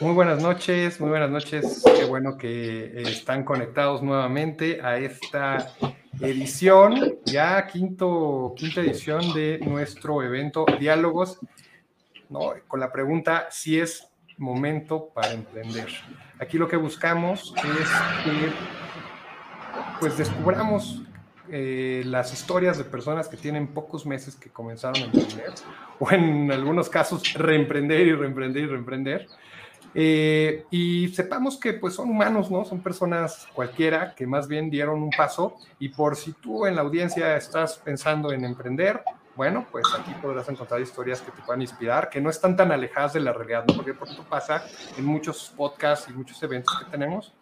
Muy buenas noches, muy buenas noches. Qué bueno que eh, están conectados nuevamente a esta edición, ya quinto, quinta edición de nuestro evento Diálogos, ¿no? con la pregunta si es momento para emprender. Aquí lo que buscamos es que pues descubramos eh, las historias de personas que tienen pocos meses que comenzaron a emprender, o en algunos casos reemprender y reemprender y reemprender, eh, y sepamos que pues son humanos, ¿no? Son personas cualquiera que más bien dieron un paso y por si tú en la audiencia estás pensando en emprender, bueno, pues aquí podrás encontrar historias que te puedan inspirar, que no están tan alejadas de la realidad, ¿no? Porque por eso pasa en muchos podcasts y muchos eventos que tenemos,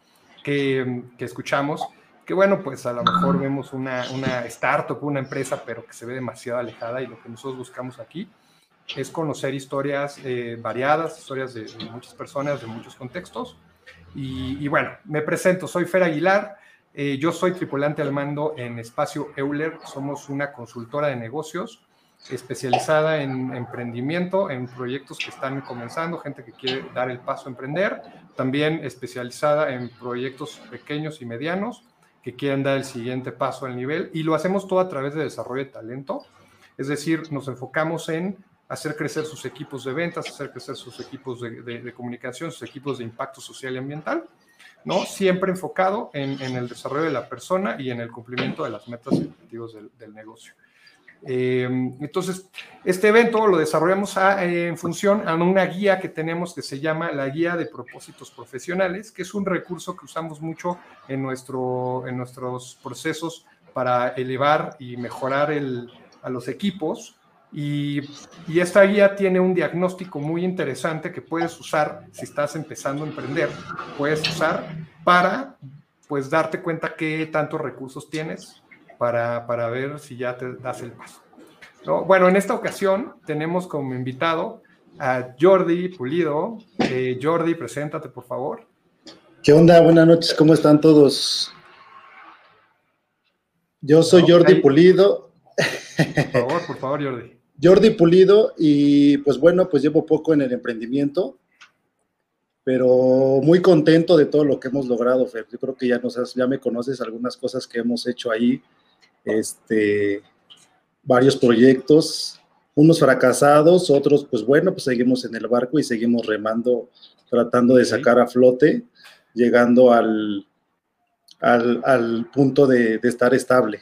que, que escuchamos, que bueno, pues a lo mejor vemos una, una startup, una empresa, pero que se ve demasiado alejada y lo que nosotros buscamos aquí es conocer historias eh, variadas, historias de, muchas personas, de muchos contextos. Y, bueno, me presento, soy Fer Aguilar, eh, yo soy tripulante al mando en Espacio Euler, somos una consultora de negocios especializada en emprendimiento, en proyectos que están comenzando, gente que quiere dar el paso a emprender, también especializada en proyectos pequeños y medianos que quieren dar el siguiente paso al nivel y lo hacemos todo a través de desarrollo de talento, es decir, nos enfocamos en hacer crecer sus equipos de ventas, hacer crecer sus equipos de, comunicación, sus equipos de impacto social y ambiental, ¿no? Siempre enfocado en, el desarrollo de la persona y en el cumplimiento de las metas y objetivos del, negocio. Eh, entonces, este evento lo desarrollamos en función a una guía que tenemos que se llama la Guía de Propósitos Profesionales, que es un recurso que usamos mucho en, nuestro, en nuestros procesos para elevar y mejorar a los equipos y, esta guía tiene un diagnóstico muy interesante que puedes usar si estás empezando a emprender. Puedes usar para pues darte cuenta qué tantos recursos tienes para, para ver si ya te das el paso. ¿No? Bueno, en esta ocasión tenemos como invitado a Jordi Pulido. Eh, Jordi, preséntate por favor. ¿Qué onda? Buenas noches, ¿cómo están todos? Yo soy Jordi Pulido. Por favor, por favor, Jordi. Jordi Pulido y pues bueno, pues llevo poco en el emprendimiento, pero muy contento de todo lo que hemos logrado, Fer. Yo creo que ya, nos ya me conoces algunas cosas que hemos hecho ahí, este, varios proyectos, unos fracasados, otros pues bueno, pues seguimos en el barco y seguimos remando, tratando de sacar a flote, llegando al, al, punto de estar estable.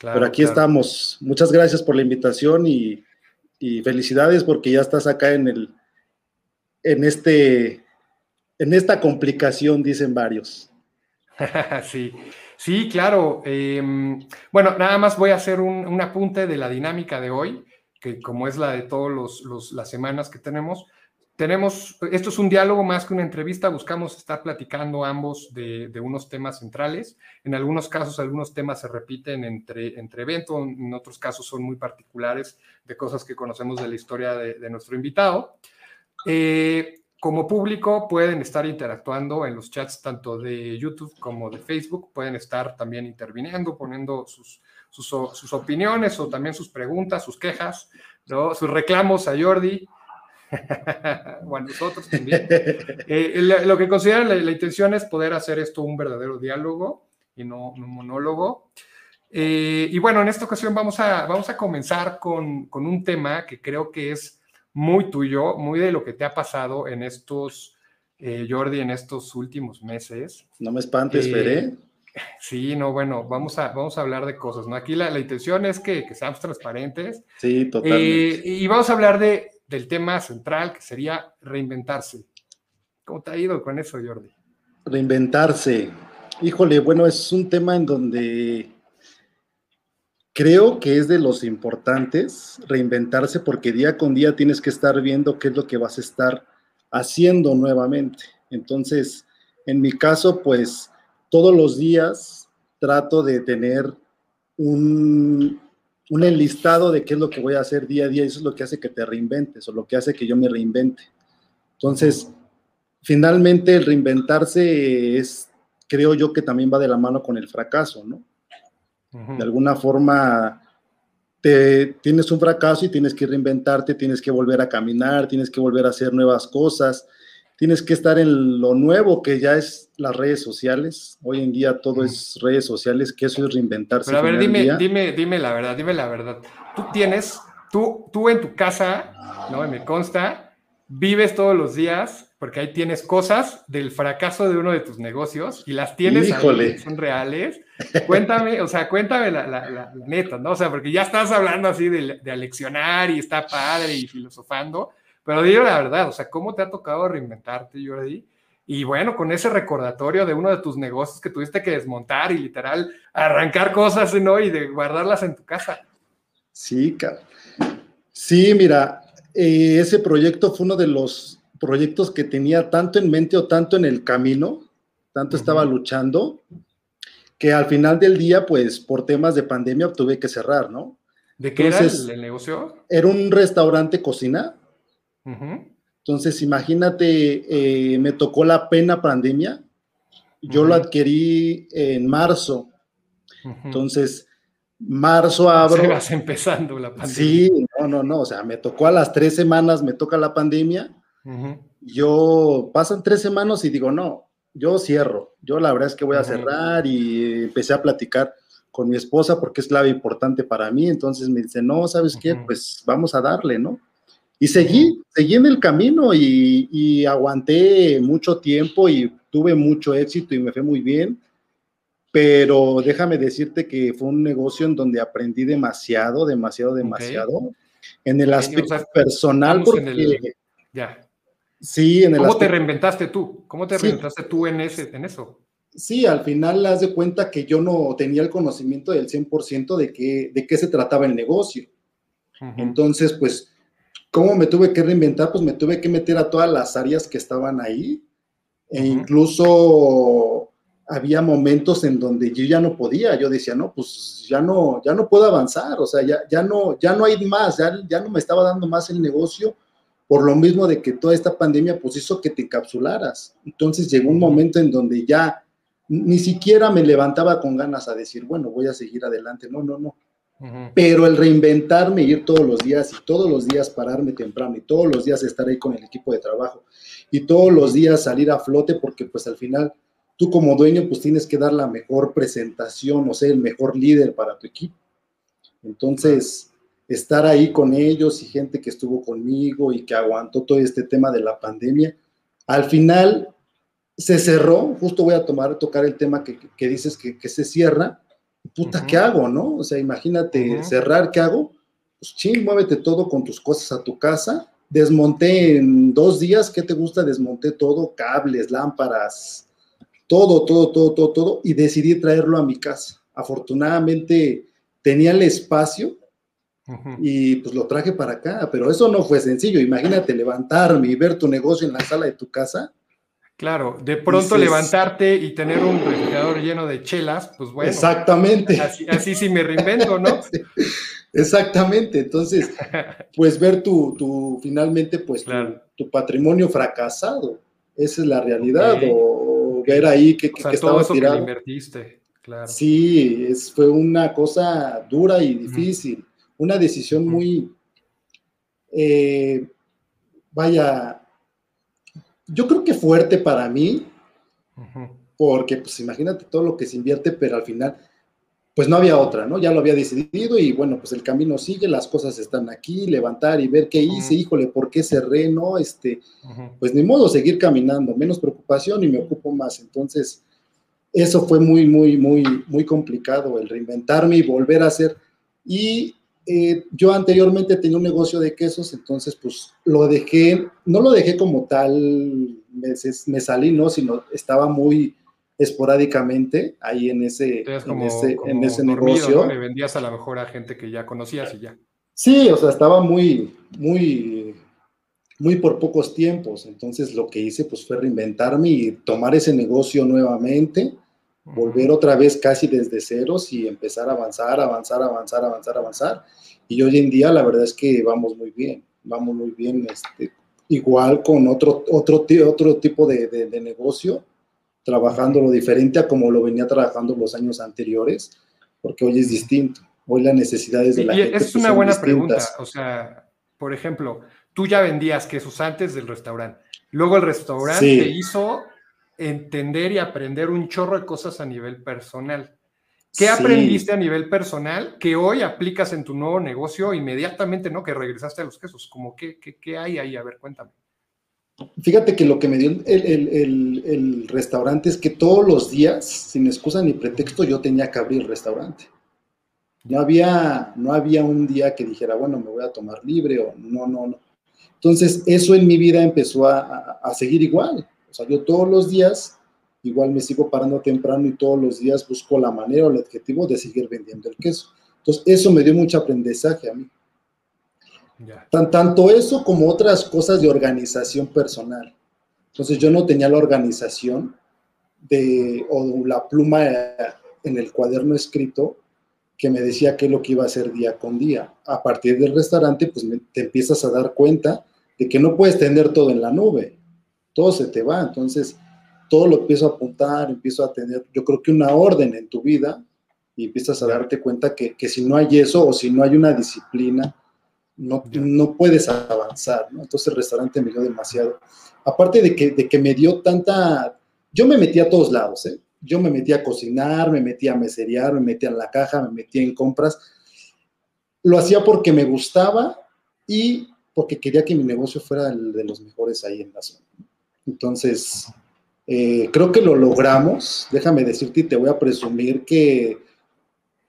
Pero aquí estamos. Muchas gracias por la invitación y, felicidades porque ya estás acá en el en este en esta complicación, dicen varios. sí, sí, claro. Em, bueno, nada más voy a hacer un, apunte de la dinámica de hoy, que como es la de todas las semanas que tenemos, tenemos, esto es un diálogo más que una entrevista, buscamos estar platicando ambos de, unos temas centrales. En algunos casos, algunos temas se repiten entre, entre eventos, en otros casos son muy particulares de cosas que conocemos de la historia de, nuestro invitado. Eh, como público pueden estar interactuando en los chats tanto de YouTube como de Facebook, pueden estar también interviniendo, poniendo sus, sus, opiniones o también sus preguntas, sus quejas, sus reclamos a Jordi. bueno, nosotros también. Eh, lo que consideran la, intención es poder hacer esto un verdadero diálogo y no un monólogo. Eh, y bueno, en esta ocasión vamos a, vamos a comenzar con, con, un tema que creo que es muy tuyo, muy de lo que te ha pasado en estos, eh, Jordi, en estos últimos meses. No me espantes, Feré. Sí, no, bueno, vamos a, vamos a hablar de cosas, ¿no? Aquí la, la intención es que, que, seamos transparentes. Sí, totalmente. y vamos a hablar de, del tema central, que sería reinventarse. ¿Cómo te ha ido con eso, Jordi? Reinventarse. Híjole, bueno, es un tema en donde creo que es de los importantes reinventarse porque día con día tienes que estar viendo qué es lo que vas a estar haciendo nuevamente. Entonces, en mi caso, pues todos los días trato de tener un, un enlistado de qué es lo que voy a hacer día a día, y eso es lo que hace que te reinventes o lo que hace que yo me reinvente. Entonces, finalmente el reinventarse es, creo yo que también va de la mano con el fracaso, ¿no? De alguna forma, te, tienes un fracaso y tienes que reinventarte, tienes que volver a caminar, tienes que volver a hacer nuevas cosas, tienes que estar en lo nuevo que ya es las redes sociales. Hoy en día todo es redes sociales, que eso es reinventarse. Pero a ver, dime, dime, dime la verdad, dime la verdad. Tú tienes, tú, tú en tu casa, ¿no? Me consta, vives todos los días, porque ahí tienes cosas del fracaso de uno de tus negocios y las tienes ahí, son reales. Cuéntame, o sea, cuéntame la, la, neta, ¿no? O sea, porque ya estás hablando así de, de aleccionar y está padre y filosofando, pero digo la verdad, o sea, ¿cómo te ha tocado reinventarte, Jordi? Y bueno, con ese recordatorio de uno de tus negocios que tuviste que desmontar y literal arrancar cosas, ¿no? Y de guardarlas en tu casa. Sí, Sí, mira, eh, ese proyecto fue uno de los proyectos que tenía tanto en mente o tanto en el camino, tanto estaba luchando, que al final del día, pues por temas de pandemia tuve que cerrar, ¿no? ¿De qué era el negocio? Era un restaurante cocina entonces, imagínate, eh, me tocó la pena pandemia. Yo lo adquirí en marzo. Entonces, marzo abro. vas empezando la pandemia. Sí, no, no, no. O sea, me tocó a las tres semanas, me toca la pandemia. Yo pasan tres semanas y digo, no, yo cierro. Yo la verdad es que voy a cerrar y empecé a platicar con mi esposa porque es clave importante para mí. Entonces me dice, no, ¿sabes qué? Pues vamos a darle, ¿no? Y seguí, seguí en el camino y, aguanté mucho tiempo y tuve mucho éxito y me fue muy bien. Pero déjame decirte que fue un negocio en donde aprendí demasiado, demasiado, demasiado. En el aspecto personal, porque. ya. Sí, en el ¿Cómo te reinventaste tú? ¿Cómo te reinventaste tú en, ese, en eso? Sí, al final haz de cuenta que yo no tenía el conocimiento del 100% de qué, de qué se trataba el negocio. Entonces, pues ¿Cómo me tuve que reinventar? Pues me tuve que meter a todas las áreas que estaban ahí. E incluso había momentos en donde yo ya no podía. Yo decía, no, pues ya no, ya no puedo avanzar. O sea, ya, ya, no, ya no hay más. Ya, ya no me estaba dando más el negocio por lo mismo de que toda esta pandemia pues hizo que te encapsularas. Entonces llegó un momento en donde ya ni siquiera me levantaba con ganas a decir, bueno, voy a seguir adelante. No, no, no. Pero el reinventarme, ir todos los días y todos los días pararme temprano y todos los días estar ahí con el equipo de trabajo y todos los días salir a flote porque pues al final tú como dueño pues tienes que dar la mejor presentación o ser el mejor líder para tu equipo. Entonces, estar ahí con ellos y gente que estuvo conmigo y que aguantó todo este tema de la pandemia, al final se cerró, justo voy a tomar, tocar el tema que, dices que, que se cierra, puta, ¿qué hago, no? O sea, imagínate cerrar, ¿qué hago? Pues ching, muévete todo con tus cosas a tu casa. Desmonté en dos días, ¿qué te gusta? Desmonté todo, cables, lámparas, todo, todo, todo, todo, todo, y decidí traerlo a mi casa. Afortunadamente tenía el espacio y pues lo traje para acá, pero eso no fue sencillo. Imagínate levantarme y ver tu negocio en la sala de tu casa Claro, de pronto levantarte y tener un refrigerador lleno de chelas, pues bueno. Exactamente. Así, sí me reinvento, ¿no? Exactamente. Entonces, pues ver tu, tu finalmente, pues tu, patrimonio fracasado. Esa es la realidad. O ver ahí que, que, todo eso tirado. Que invertiste, claro. Sí, es, fue una cosa dura y difícil. Una decisión muy, eh, vaya, yo creo que fuerte para mí, porque pues imagínate todo lo que se invierte, pero al final, pues no había otra, ¿no? Ya lo había decidido y bueno, pues el camino sigue, las cosas están aquí, levantar y ver qué hice, híjole, ¿por qué cerré, no? Este, pues ni modo, seguir caminando, menos preocupación y me ocupo más. Entonces, eso fue muy, muy, muy, muy complicado, el reinventarme y volver a hacer. Y eh, yo anteriormente tenía un negocio de quesos, entonces pues lo dejé, no lo dejé como tal, me, salí, ¿no? Sino estaba muy esporádicamente ahí en ese, en ese, en ese negocio. Le vendías a lo mejor a gente que ya conocías y ya. Sí, o sea, estaba muy, muy, muy por pocos tiempos. Entonces lo que hice pues fue reinventarme y tomar ese negocio nuevamente volver otra vez casi desde ceros y empezar a avanzar, avanzar, avanzar, avanzar, avanzar. Y hoy en día la verdad es que vamos muy bien, vamos muy bien, este, igual con otro, otro, otro tipo de, de, negocio, trabajando lo diferente a como lo venía trabajando los años anteriores, porque hoy es distinto. Hoy las necesidades de la y Es pues, una buena pregunta. O sea, por ejemplo, tú ya vendías quesos antes del restaurante Luego el restaurante te hizo entender y aprender un chorro de cosas a nivel personal. ¿Qué aprendiste a nivel personal que hoy aplicas en tu nuevo negocio inmediatamente, ¿no? Que regresaste a los quesos. Como, ¿qué, qué, hay ahí? A ver, cuéntame. Fíjate que lo que me dio el, restaurante es que todos los días, sin excusa ni pretexto, yo tenía que abrir el restaurante. No había, no había un día que dijera, bueno, me voy a tomar libre o no, no, no. Entonces, eso en mi vida empezó a, a seguir igual. O sea, yo todos los días igual me sigo parando temprano y todos los días busco la manera o el objetivo de seguir vendiendo el queso. Entonces, eso me dio mucho aprendizaje a mí. Tan, tanto eso como otras cosas de organización personal. Entonces, yo no tenía la organización de, o la pluma en el cuaderno escrito que me decía qué es lo que iba a hacer día con día. A partir del restaurante, pues te empiezas a dar cuenta de que no puedes tener todo en la nube. Todo se te va. Entonces, todo lo empiezo a apuntar, empiezo a tener, yo creo que una orden en tu vida y empiezas a darte cuenta que, si no hay eso o si no hay una disciplina, no, no puedes avanzar, ¿no? Entonces el restaurante me dio demasiado. Aparte de que, de que me dio tanta, yo me metí a todos lados, ¿eh? Yo me metí a cocinar, me metí a meserear, me metí en la caja, me metí en compras. Lo hacía porque me gustaba y porque quería que mi negocio fuera el de los mejores ahí en la zona. Entonces, eh, creo que lo logramos. Déjame decirte y te voy a presumir que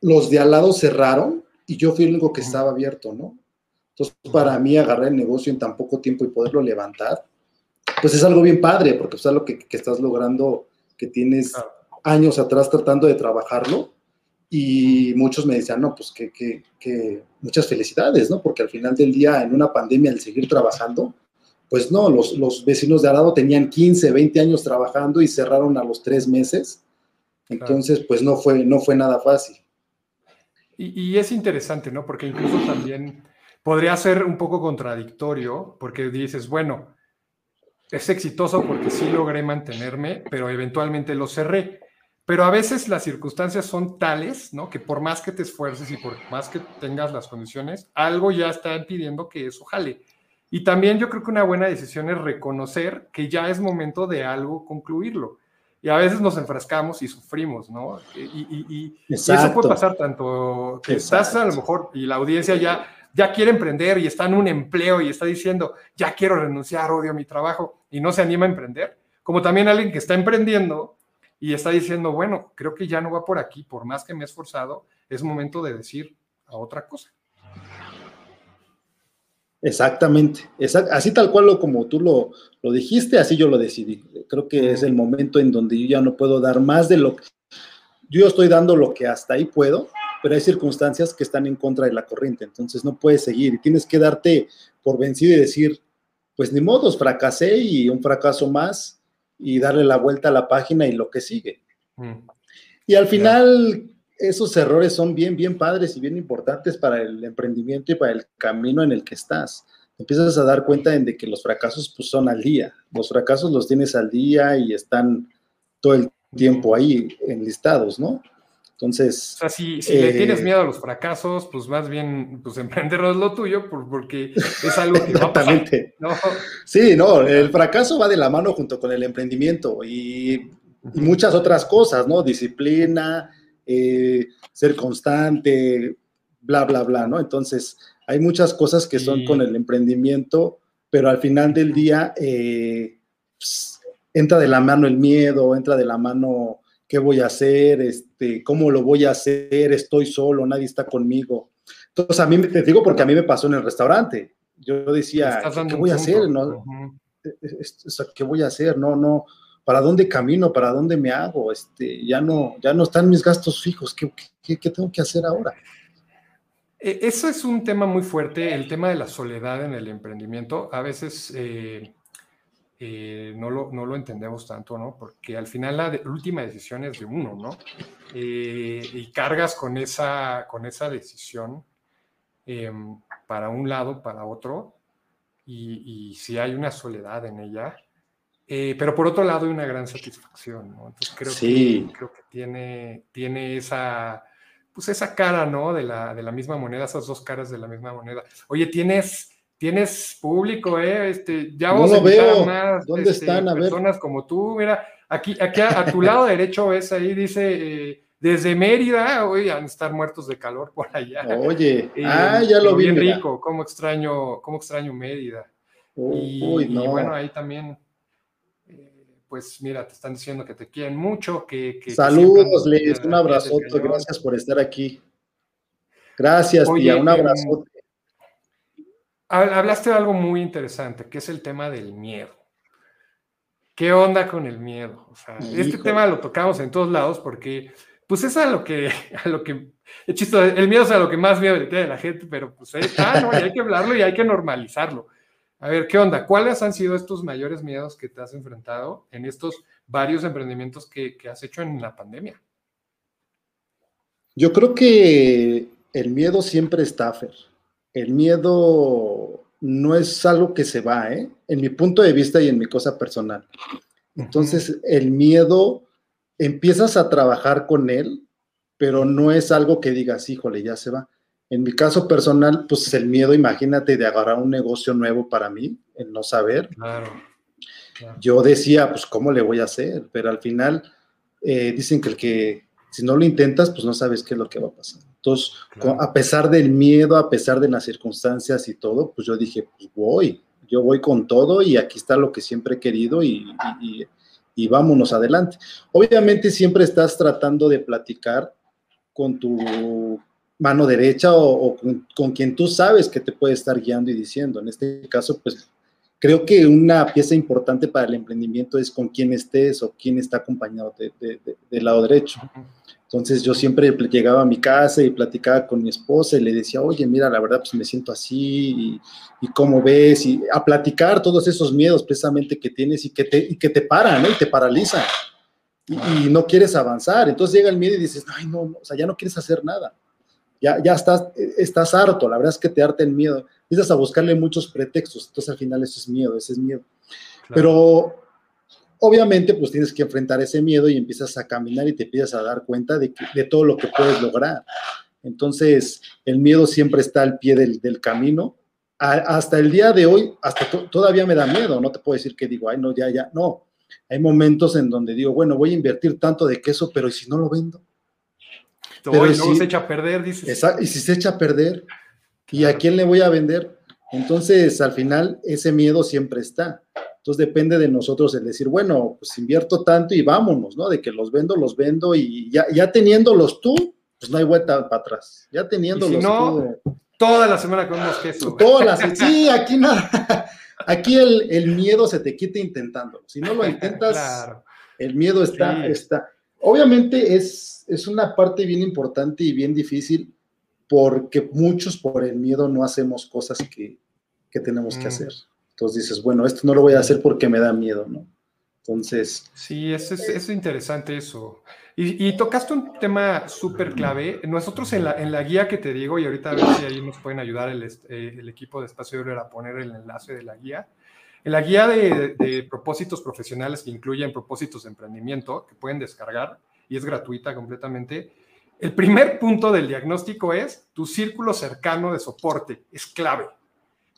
los de al lado cerraron y yo fui el único que estaba abierto, ¿no? Entonces, para mí, agarrar el negocio en tan poco tiempo y poderlo levantar, pues es algo bien padre, porque es algo que, que estás logrando, que tienes años atrás tratando de trabajarlo. Y muchos me decían, no, pues que, que, que muchas felicidades, ¿no? Porque al final del día, en una pandemia, el seguir trabajando, pues no, los, vecinos de al lado tenían 15, 20 años trabajando y cerraron a los tres meses. Entonces, pues no fue, no fue nada fácil. Y, es interesante, ¿no? Porque incluso también podría ser un poco contradictorio, porque dices, bueno, es exitoso porque sí logré mantenerme, pero eventualmente lo cerré. Pero a veces las circunstancias son tales, ¿no? Que por más que te esfuerces y por más que tengas las condiciones, algo ya está impidiendo que eso jale. Y también yo creo que una buena decisión es reconocer que ya es momento de algo concluirlo. Y a veces nos enfrascamos y sufrimos, ¿no? Y, eso puede pasar tanto que estás a lo mejor y la audiencia ya, ya quiere emprender y está en un empleo y está diciendo, ya quiero renunciar, odio mi trabajo y no se anima a emprender, como también alguien que está emprendiendo y está diciendo, bueno, creo que ya no va por aquí, por más que me he esforzado, es momento de decir a otra cosa. Exactamente, así tal cual como tú lo, lo, dijiste, así yo lo decidí. Creo que es el momento en donde yo ya no puedo dar más de lo que yo estoy dando lo que hasta ahí puedo, pero hay circunstancias que están en contra de la corriente, entonces no puedes seguir y tienes que darte por vencido y decir, pues ni modos, fracasé y un fracaso más y darle la vuelta a la página y lo que sigue. Mm. Y al final, esos errores son bien, bien padres y bien importantes para el emprendimiento y para el camino en el que estás. Empiezas a dar cuenta de que los fracasos pues, son al día. Los fracasos los tienes al día y están todo el tiempo ahí enlistados, ¿no? Entonces. O sea, si, le tienes eh, miedo a los fracasos, pues más bien, pues emprender es lo tuyo, porque es algo que va a pasar, ¿no? Sí, no, el fracaso va de la mano junto con el emprendimiento y, y muchas otras cosas, ¿no? Disciplina, eh, ser constante, bla, bla, bla, ¿no? Entonces, hay muchas cosas que son con el emprendimiento, pero al final del día eh, pues, entra de la mano el miedo, entra de la mano qué voy a hacer, este, cómo lo voy a hacer, estoy solo, nadie está conmigo. Entonces, a mí te digo porque a mí me pasó en el restaurante. Yo decía, ¿qué voy a hacer? ¿No? ¿Qué voy a hacer? No, no, ¿para dónde camino? ¿Para dónde me hago? Este, ya, no, ya no están mis gastos fijos, ¿qué, tengo que hacer ahora? E, eso es un tema muy fuerte, el tema de la soledad en el emprendimiento. A veces eh, eh, no, lo, entendemos tanto, ¿no? Porque al final la, última decisión es de uno, ¿no? Eh, y cargas con esa, con esa decisión em, para un lado, para otro, y si hay una soledad en ella, eh, pero por otro lado hay una gran satisfacción, ¿no? Entonces creo, que, creo que tiene, tiene esa, pues esa cara, ¿no? De la, de la misma moneda, esas dos caras de la misma moneda. Oye, ¿tienes, tienes público, ¿eh? Este, ya vamos a veo. más ¿Dónde este, están? A personas como tú. Mira, aquí, aquí a, tu lado derecho ves ahí, dice, eh, desde Mérida, hoy van a estar muertos de calor por allá. Oye, eh, ah, ya lo vi. Bien rico, cómo extraño, cómo extraño Mérida. y, no. y, bueno, ahí también, pues mira, te están diciendo que te quieren mucho, que... Saludos, Les, un abrazote, gracias por estar aquí. Gracias, tía, un em, abrazote. Hablaste de algo muy interesante, que es el tema del miedo. ¿Qué onda con el miedo? O sea, este tema lo tocamos en todos lados porque, pues es a lo que, a lo que, el, chiste, el miedo es a lo que más miedo le tiene a la gente, pero pues ah, no, y hay que hablarlo y hay que normalizarlo. A ver, ¿qué onda? ¿Cuáles han sido estos mayores miedos que te has enfrentado en estos varios emprendimientos que, que has hecho en la pandemia? Yo creo que el miedo siempre está, Fer el miedo no es algo que se va, ¿eh? en mi punto de vista y en mi cosa personal. Entonces, el miedo, empiezas a trabajar con él, pero no es algo que digas, híjole, ya se va. En mi caso personal, pues el miedo, imagínate, de agarrar un negocio nuevo para mí, el no saber. Claro. Yo decía, pues, ¿cómo le voy a hacer? Pero al final, eh, dicen que el que, si no lo intentas, pues no sabes qué es lo que va a pasar. Entonces, a pesar del miedo, a pesar de las circunstancias y todo, pues yo dije, pues voy, yo voy con todo y aquí está lo que siempre he querido y, vámonos adelante. Obviamente siempre estás tratando de platicar con tu mano derecha o, con, con, quien tú sabes que te puede estar guiando y diciendo. En este caso, pues creo que una pieza importante para el emprendimiento es con quién estés o quién está acompañado del lado derecho. Entonces yo siempre llegaba a mi casa y platicaba con mi esposa y le decía, oye, mira, la verdad, pues me siento así y, cómo ves, y a platicar todos esos miedos precisamente que tienes y que te, y que te paran, ¿no? Y te paralizan y, no quieres avanzar. Entonces llega el miedo y dices, ay, no, no, o sea, ya no quieres hacer nada. Ya, ya estás, estás harto, la verdad es que te harta el miedo. Empiezas a buscarle muchos pretextos, entonces al final eso es miedo, ese es miedo. Pero obviamente pues tienes que enfrentar ese miedo y empiezas a caminar y te empiezas a dar cuenta de, de todo lo que puedes lograr. Entonces, el miedo siempre está al pie del, del camino. hasta el día de hoy, hasta todavía me da miedo, no te puedo decir que digo, ay, no, ya, ya, no. Hay momentos en donde digo, bueno, voy a invertir tanto de queso, pero ¿y si no lo vendo? Pero y si, se echa a perder, dices. y si se echa a perder, ¿y a quién le voy a vender? Entonces, al final, ese miedo siempre está. Entonces depende de nosotros el decir, bueno, pues invierto tanto y vámonos, ¿no? De que los vendo, los vendo y ya, ya teniéndolos tú, pues no hay vuelta para atrás. Ya teniéndolos si no, tú. Toda la semana comemos queso. Todas las, sí, aquí nada. Aquí el, miedo se te quita intentándolo. Si no lo intentas, el miedo está, está. Obviamente es, es una parte bien importante y bien difícil porque muchos por el miedo no hacemos cosas que, tenemos que mm. hacer. Entonces dices, bueno, esto no lo voy a hacer porque me da miedo, ¿no? Entonces... Sí, es, es, interesante eso. Y, tocaste un tema súper clave. Nosotros en la, en la guía que te digo, y ahorita a ver si ahí nos pueden ayudar el, eh, el equipo de Espacio Libre a poner el enlace de la guía. En la guía de, de, propósitos profesionales que incluyen propósitos de emprendimiento, que pueden descargar y es gratuita completamente, el primer punto del diagnóstico es tu círculo cercano de soporte. Es clave.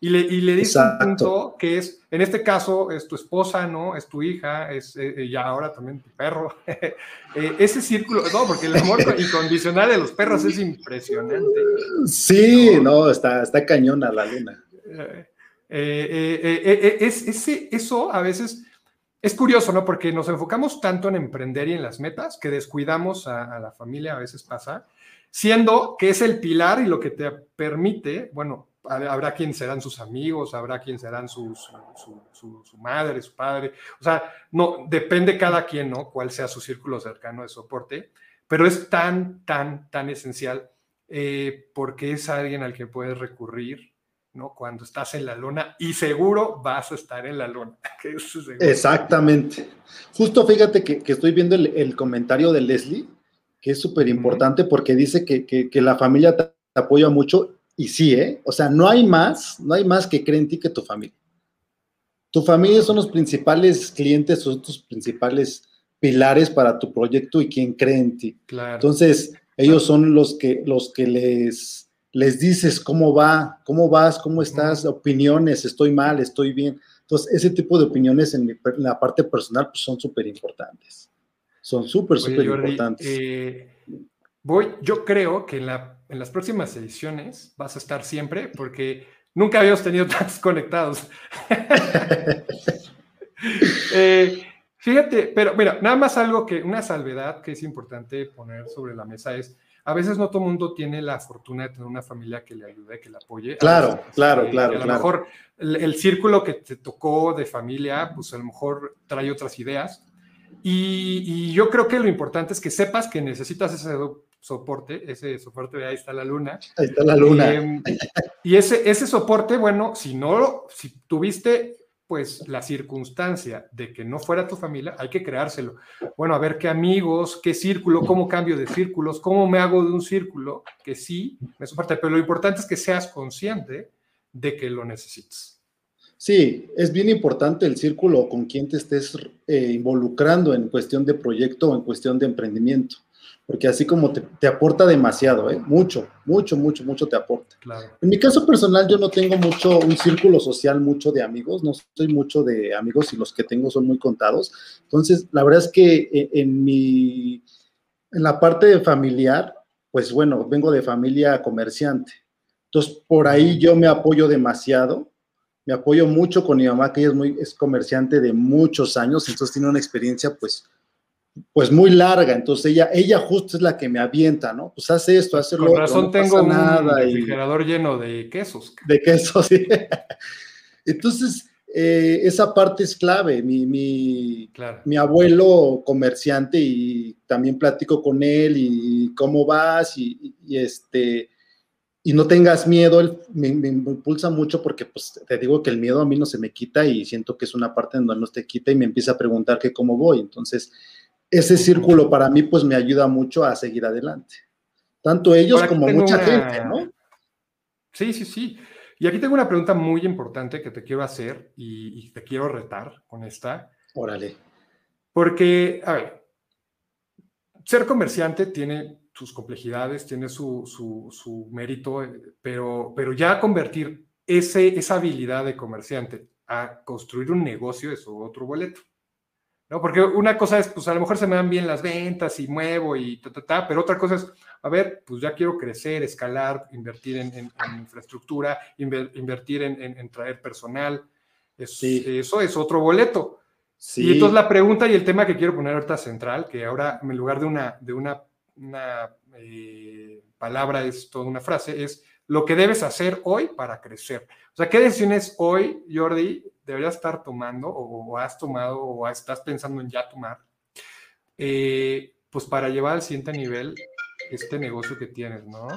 Y le, y le dice un punto que es, en este caso, es tu esposa, ¿no? Es tu hija, es eh, eh, ya ahora también tu perro. Eh, ese círculo, no, porque el amor incondicional de los perros es impresionante. Sí, no, está, está cañona la luna. Es, ese, eso a veces es curioso, ¿no? Porque nos enfocamos tanto en emprender y en las metas que descuidamos a, la familia, a veces pasa, siendo que es el pilar y lo que te permite, bueno, habrá quien serán sus amigos, habrá quien serán su, su, madre, su padre. O sea, no, depende cada quien, ¿no? Cuál sea su círculo cercano de soporte, pero es tan, tan, tan esencial eh, porque es alguien al que puedes recurrir, ¿no? Cuando estás en la luna y seguro vas a estar en la luna. Exactamente. Justo fíjate que, estoy viendo el, comentario de Leslie, que es súper importante porque dice que, que, la familia te apoya mucho y sí, ¿eh? O sea, no hay más, no hay más que creen en ti que tu familia. Tu familia son los principales clientes, son tus principales pilares para tu proyecto y quien cree en ti. Claro. Entonces, ellos son los que, los que les, les dices cómo va, cómo vas, cómo estás, opiniones, estoy mal, estoy bien. Entonces, ese tipo de opiniones en, la parte personal pues, son súper importantes. Son súper, súper importantes. Eh, voy, yo creo que en, la, en las próximas ediciones vas a estar siempre porque nunca habíamos tenido tantos conectados. Eh, fíjate, pero mira, nada más algo que, una salvedad que es importante poner sobre la mesa es, a veces no todo el mundo tiene la fortuna de tener una familia que le ayude, que le apoye. Claro, claro, claro. A lo mejor el, círculo que te tocó de familia, pues a lo mejor trae otras ideas. Y, yo creo que lo importante es que sepas que necesitas ese soporte, ese soporte, ahí está la luna. Ahí está la luna. Em, y ese, ese soporte, bueno, si no, si tuviste pues la circunstancia de que no fuera tu familia, hay que creárselo. Bueno, a ver qué amigos, qué círculo, cómo cambio de círculos, cómo me hago de un círculo que sí me soporta, pero lo importante es que seas consciente de que lo necesitas. Sí, es bien importante el círculo con quien te estés eh, involucrando en cuestión de proyecto o en cuestión de emprendimiento porque así como te, aporta demasiado, ¿eh? mucho, mucho, mucho, mucho te aporta. En mi caso personal, yo no tengo mucho, un círculo social mucho de amigos, no soy mucho de amigos y los que tengo son muy contados. Entonces, la verdad es que eh, en, mi, en la parte familiar, pues bueno, vengo de familia comerciante. Entonces, por ahí yo me apoyo demasiado. Me apoyo mucho con mi mamá, que ella es, muy, es comerciante de muchos años, entonces tiene una experiencia, pues, pues muy larga, entonces ella, ella justo es la que me avienta, ¿no? Pues hace esto, hace lo Con razón tengo un refrigerador lleno de quesos. De quesos, sí. Entonces, eh, esa parte es clave. Mi, mi, mi, abuelo comerciante y también platico con él y cómo vas y, este y no tengas miedo, él me, impulsa mucho porque pues te digo que el miedo a mí no se me quita y siento que es una parte en donde no te quita y me empieza a preguntar que cómo voy. Entonces, ese círculo para mí pues me ayuda mucho a seguir adelante. Tanto ellos como mucha gente, ¿no? Sí, sí, sí. Y aquí tengo una pregunta muy importante que te quiero hacer y, te quiero retar con esta. Órale. Porque, a ver, ser comerciante tiene sus complejidades, tiene su, su, mérito, pero, pero ya convertir ese, esa habilidad de comerciante a construir un negocio es otro boleto. Porque una cosa es, pues a lo mejor se me dan bien las ventas y muevo y ta, ta, ta, pero otra cosa es, a ver, pues ya quiero crecer, escalar, invertir en, infraestructura, invertir en, traer personal. Eso es otro boleto. Sí. Y entonces la pregunta y el tema que quiero poner ahorita central, que ahora en lugar de una, de una, eh, palabra es toda una frase, es lo que debes hacer hoy para crecer. O sea, ¿qué decisiones hoy, Jordi, deberías estar tomando o, has tomado o estás pensando en ya tomar, eh, pues para llevar al siguiente nivel este negocio que tienes, ¿no?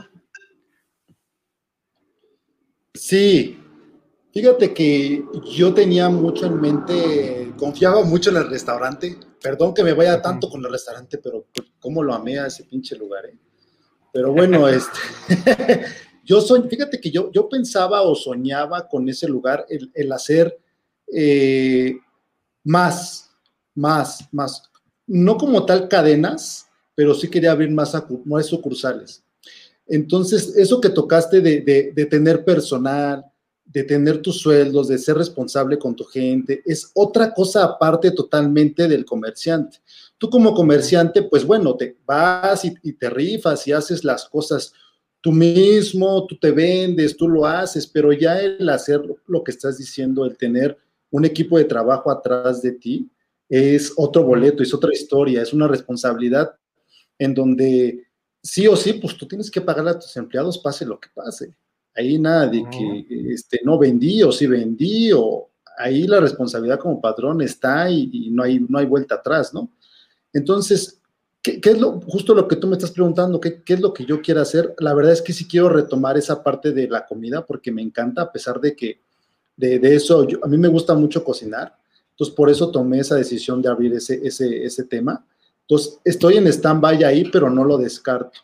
Sí, fíjate que yo tenía mucho en mente, confiaba mucho en el restaurante, perdón que me vaya tanto con el restaurante, pero cómo lo amé a ese pinche lugar, ¿eh? Pero bueno, este, yo soy, fíjate que yo, yo pensaba o soñaba con ese lugar, el hacer eh, más, más, más. No como tal cadenas, pero sí quería abrir más, más sucursales. Entonces, eso que tocaste de, tener personal, de tener tus sueldos, de ser responsable con tu gente, es otra cosa aparte totalmente del comerciante. Tú como comerciante, pues bueno, te vas y, y, te rifas y haces las cosas tú mismo, tú te vendes, tú lo haces, pero ya el hacer lo que estás diciendo, el tener un equipo de trabajo atrás de ti, es otro boleto, es otra historia, es una responsabilidad en donde sí o sí, pues tú tienes que pagar a tus empleados, pase lo que pase. Ahí nada de que este, no vendí o sí vendí, o ahí la responsabilidad como patrón está y, no, hay, no hay vuelta atrás, ¿no? Entonces, ¿qué, es lo, justo lo que tú me estás preguntando? ¿qué, ¿qué, es lo que yo quiero hacer? La verdad es que sí quiero retomar esa parte de la comida porque me encanta, a pesar de que de, eso, a mí me gusta mucho cocinar, entonces por eso tomé esa decisión de abrir ese, ese, ese tema. Entonces estoy en stand-by ahí, pero no lo descarto.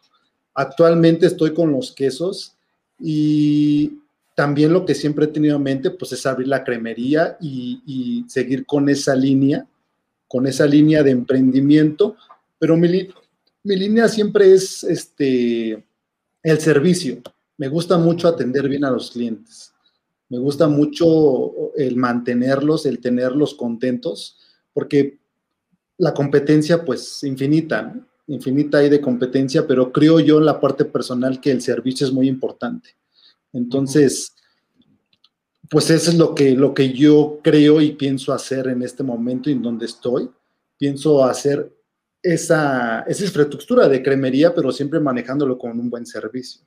Actualmente estoy con los quesos y también lo que siempre he tenido en mente, pues es abrir la cremería y, y seguir con esa línea, con esa línea de emprendimiento, pero mi, mi línea siempre es este, el servicio. me gusta mucho atender bien a los clientes. Me gusta mucho el mantenerlos, el tenerlos contentos, porque la competencia, pues, infinita, infinita hay de competencia, pero creo yo en la parte personal que el servicio es muy importante. Entonces, pues eso es lo que, lo que yo creo y pienso hacer en este momento y en donde estoy. Pienso hacer esa, esa infraestructura de cremería, pero siempre manejándolo con un buen servicio.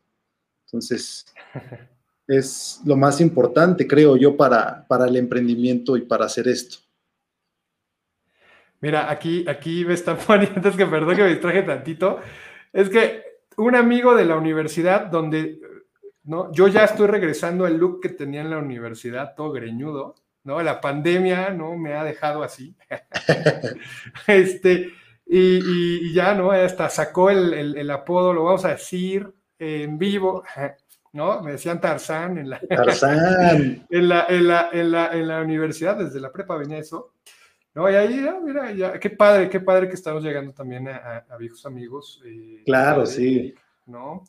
Entonces, es lo más importante, creo yo, para, para el emprendimiento y para hacer esto. Mira, aquí, aquí me están poniendo, que perdón que me distraje tantito, es que un amigo de la universidad donde, ¿no? Yo ya estoy regresando al look que tenía en la universidad, todo greñudo, ¿no? La pandemia, ¿no? Me ha dejado así. este, y, ya, ¿no? Hasta sacó el, apodo, lo vamos a decir en vivo, ¿no? Me decían Tarzán en la, Tarzán. en, la, en, la, en, la, universidad, desde la prepa venía eso. No, y ahí, mira, ya, qué padre, qué padre que estamos llegando también a, viejos amigos. Eh, claro, sí. ¿No?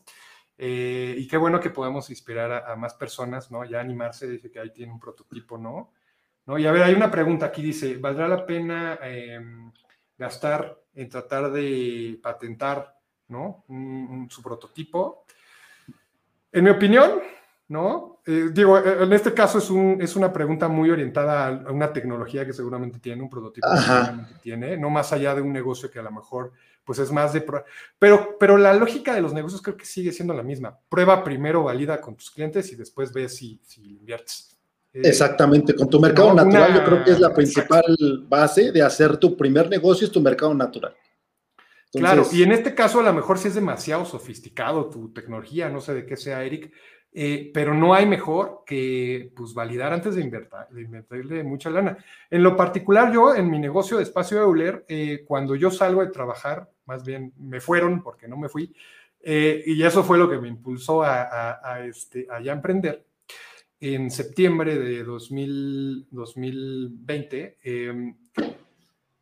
Eh, y qué bueno que podemos inspirar a, más personas, ¿no? Ya animarse, dice que ahí tiene un prototipo, ¿no? ¿No? Y a ver, hay una pregunta aquí, dice, ¿valdrá la pena em, gastar en tratar de patentar, ¿no? su prototipo? En mi opinión, ¿no? Eh, digo, eh, en este caso es, un, es una pregunta muy orientada a una tecnología que seguramente tiene, un prototipo que seguramente tiene, no más allá de un negocio que a lo mejor pues es más de... Pero, pero la lógica de los negocios creo que sigue siendo la misma. Prueba primero, valida con tus clientes y después ves si, si inviertes. Eh, Exactamente, con tu mercado natural yo creo que es la principal base de hacer tu primer negocio, es tu mercado natural. Claro, y en este caso a lo mejor si es demasiado sofisticado tu tecnología, no sé de qué sea, Eric, eh, pero no hay mejor que pues, validar antes de, invertirle mucha lana. En lo particular, yo en mi negocio de espacio Euler, eh, cuando yo salgo de trabajar, más bien me fueron porque no me fui, eh, y eso fue lo que me impulsó a, este, a ya emprender. En septiembre de 2020, em,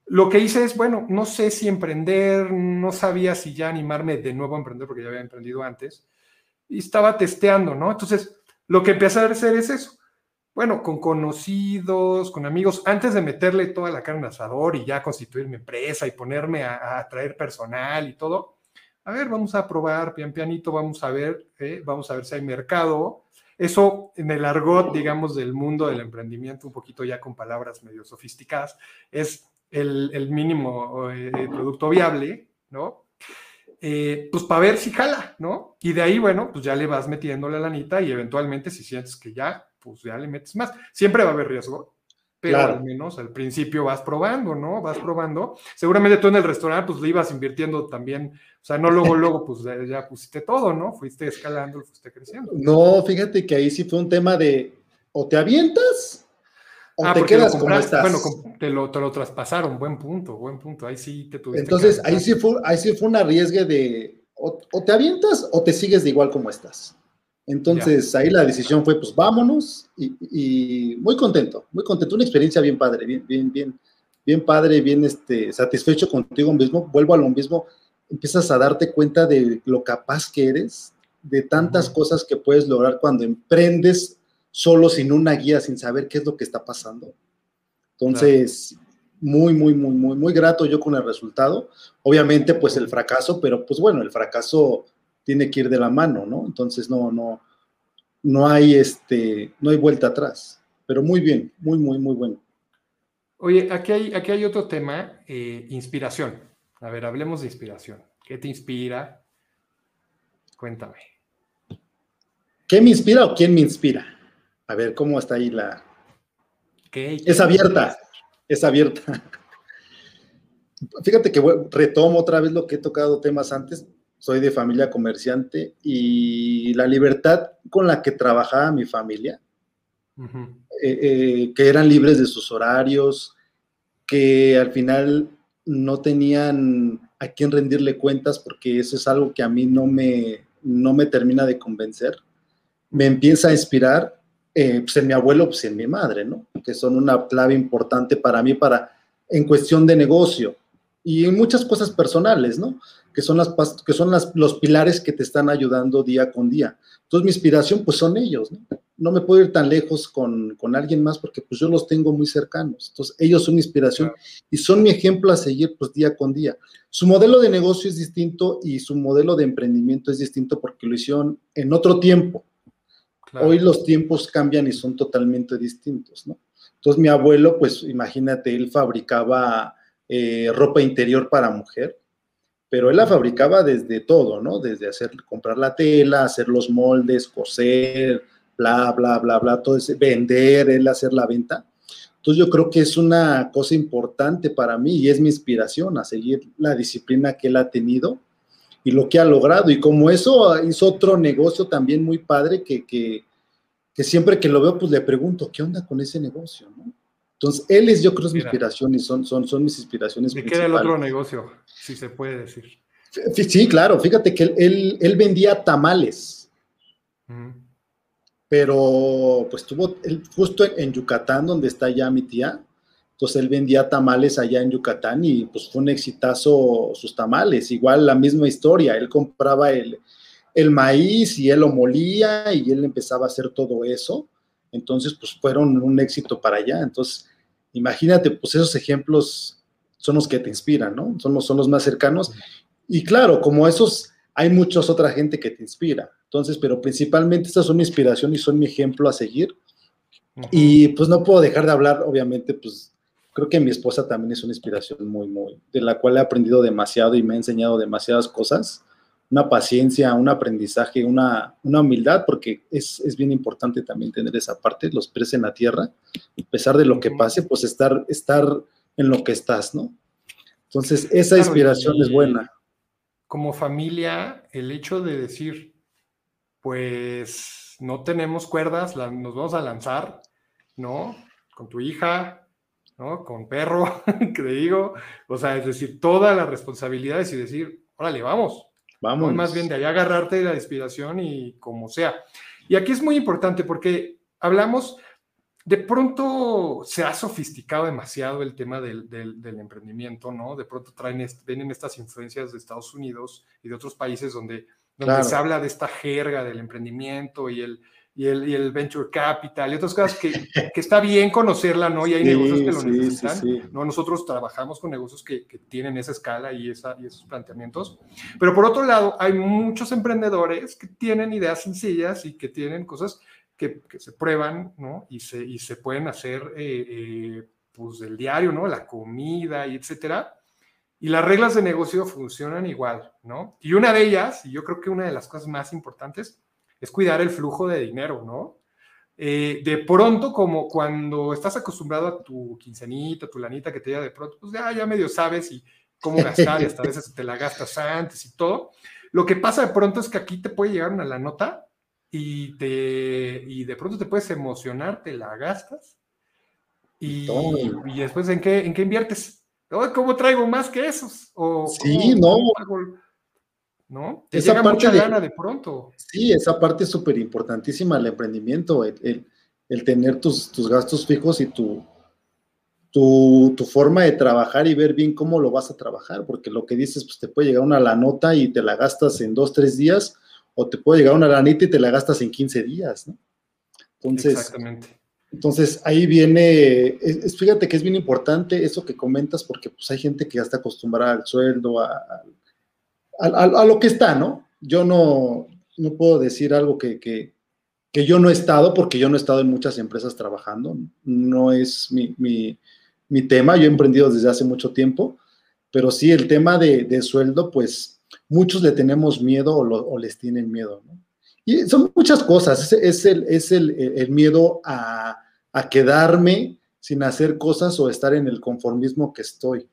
lo que hice es, bueno, no sé si emprender, no sabía si ya animarme de nuevo a emprender porque ya había emprendido antes y estaba testeando, ¿no? Entonces, lo que empecé a hacer es eso. Bueno, con conocidos, con amigos, antes de meterle toda la carne al asador y ya constituir mi empresa y ponerme a, traer personal y todo, a ver, vamos a probar pian pianito, vamos a ver, ¿eh? vamos a ver si hay mercado. Eso en el argot, digamos, del mundo del emprendimiento, un poquito ya con palabras medio sofisticadas, es el, mínimo eh, producto viable, ¿no? Eh, pues para ver si jala, ¿no? Y de ahí, bueno, pues ya le vas metiendo la lanita y eventualmente si sientes que ya, pues ya le metes más. Siempre va a haber riesgo, pero al menos al principio vas probando, ¿no? Vas probando. Seguramente tú en el restaurante, pues le ibas invirtiendo también, o sea, no luego, luego, pues ya pusiste todo, ¿no? Fuiste escalando, fuiste creciendo. No, fíjate que ahí sí fue un tema de, o te avientas ah, te quedas como estás. Bueno, te lo, te lo, traspasaron, buen punto, buen punto. Ahí sí te tuviste. Entonces, ahí sí, fue, ahí sí fue un arriesgue de o, te avientas o te sigues de igual como estás. Entonces, ahí la decisión fue, pues vámonos y, muy contento, muy contento. Una experiencia bien padre, bien, bien, bien, bien padre, bien este, satisfecho contigo mismo. Vuelvo a lo mismo, empiezas a darte cuenta de lo capaz que eres, de tantas cosas que puedes lograr cuando emprendes solo sin una guía, sin saber qué es lo que está pasando. Entonces, muy, muy, muy, muy, muy grato yo con el resultado. Obviamente, pues el fracaso, pero pues bueno, el fracaso tiene que ir de la mano, ¿no? Entonces, no, no, no hay este, no hay vuelta atrás. Pero muy bien, muy, muy, muy bueno. Oye, aquí hay, aquí hay otro tema, eh, inspiración. A ver, hablemos de inspiración. ¿Qué te inspira? Cuéntame. ¿Qué me inspira o quién me inspira? A ver, ¿cómo está ahí la... es abierta, es abierta. Fíjate que retomo otra vez lo que he tocado temas antes. Soy de familia comerciante y la libertad con la que trabajaba mi familia, eh, eh, que eran libres de sus horarios, que al final no tenían a quién rendirle cuentas porque eso es algo que a mí no me, no me termina de convencer. Me empieza a inspirar eh, pues en mi abuelo, pues en mi madre, ¿no? Que son una clave importante para mí para, en cuestión de negocio. y en muchas cosas personales, ¿no? Que son, las, que son las, los pilares que te están ayudando día con día. Entonces, mi inspiración, pues son ellos, ¿no? No me puedo ir tan lejos con, con alguien más porque pues yo los tengo muy cercanos. Entonces, ellos son mi inspiración y son mi ejemplo a seguir pues día con día. Su modelo de negocio es distinto y su modelo de emprendimiento es distinto porque lo hicieron en otro tiempo. Hoy los tiempos cambian y son totalmente distintos, ¿no? Entonces, mi abuelo, pues imagínate, él fabricaba eh, ropa interior para mujer, pero él la fabricaba desde todo, ¿no? Desde hacer, comprar la tela, hacer los moldes, coser, bla, bla, bla, bla, todo ese, vender, él hacer la venta. Entonces yo creo que es una cosa importante para mí y es mi inspiración a seguir la disciplina que él ha tenido y lo que ha logrado. Y como eso hizo otro negocio también muy padre que, que, que siempre que lo veo, pues le pregunto, ¿qué onda con ese negocio? ¿no? Entonces, él es, yo creo, mi inspiración y son, son, son mis inspiraciones. ¿De qué era el otro negocio, si se puede decir? Sí, claro, fíjate que él, él, vendía tamales. Pero, pues tuvo, justo en, Yucatán, donde está ya mi tía, entonces él vendía tamales allá en Yucatán y pues fue un exitazo sus tamales. Igual la misma historia, él compraba el, el maíz y él lo molía y él empezaba a hacer todo eso entonces, pues fueron un éxito para allá. Entonces, imagínate, pues esos ejemplos son los que te inspiran, ¿no? Son los, son los más cercanos. Y claro, como esos, hay muchas otra gente que te inspira. Entonces, pero principalmente estas son mi inspiración y son mi ejemplo a seguir. Y pues no puedo dejar de hablar, obviamente, pues creo que mi esposa también es una inspiración muy, muy, de la cual he aprendido demasiado y me ha enseñado demasiadas cosas una paciencia, un aprendizaje, una, humildad, porque es, bien importante también tener esa parte, los pies en la tierra, a pesar de lo que pase, pues estar, estar en lo que estás, ¿no? Entonces, esa inspiración es buena. Como familia, el hecho de decir, pues no tenemos cuerdas, nos vamos a lanzar, ¿no? Con tu hija, ¿no? Con perro, que te digo, o sea, es decir, todas las responsabilidades y decir, órale, vamos, Vamos. Más bien de ahí agarrarte de la inspiración y como sea. Y aquí es muy importante porque hablamos, de pronto se ha sofisticado demasiado el tema del, del, emprendimiento, ¿no? De pronto traen, vienen estas influencias de Estados Unidos y de otros países donde, donde se habla de esta jerga del emprendimiento y el, y el, y el venture capital y otras cosas que, que, está bien conocerla, ¿no? Y hay negocios que lo necesitan, ¿no? Nosotros trabajamos con negocios que, que, tienen esa escala y, esa, y esos planteamientos. Pero por otro lado, hay muchos emprendedores que tienen ideas sencillas y que tienen cosas que, que se prueban, ¿no? Y se, y se pueden hacer, eh, eh, pues, del diario, ¿no? La comida y etcétera. Y las reglas de negocio funcionan igual, ¿no? Y una de ellas, y yo creo que una de las cosas más importantes, es cuidar el flujo de dinero, ¿no? Eh, de pronto, como cuando estás acostumbrado a tu quincenita, tu lanita que te llega de pronto, pues ya, ya medio sabes y cómo gastar y hasta a veces te la gastas antes y todo. Lo que pasa de pronto es que aquí te puede llegar una la nota y, te, y de pronto te puedes emocionar, te la gastas y, y después ¿en qué, en qué inviertes? ¿Cómo traigo más que esos? O, sí, no. ¿No? esa parte mucha de, pronto. Sí, esa parte es súper importantísima el emprendimiento, el, tener tus, gastos fijos y tu, tu, forma de trabajar y ver bien cómo lo vas a trabajar, porque lo que dices, pues te puede llegar una la nota y te la gastas en dos, tres días, o te puede llegar una lanita y te la gastas en 15 días, ¿no? Entonces, Exactamente. Entonces ahí viene, fíjate que es bien importante eso que comentas, porque pues hay gente que ya está acostumbrada al sueldo, a, a, lo que está, ¿no? Yo no, no puedo decir algo que, que, que, yo no he estado, porque yo no he estado en muchas empresas trabajando, no es mi, mi, mi tema, yo he emprendido desde hace mucho tiempo, pero sí el tema de, de sueldo, pues muchos le tenemos miedo o, les tienen miedo, ¿no? Y son muchas cosas, es, es, el, es el, el miedo a, a quedarme sin hacer cosas o estar en el conformismo que estoy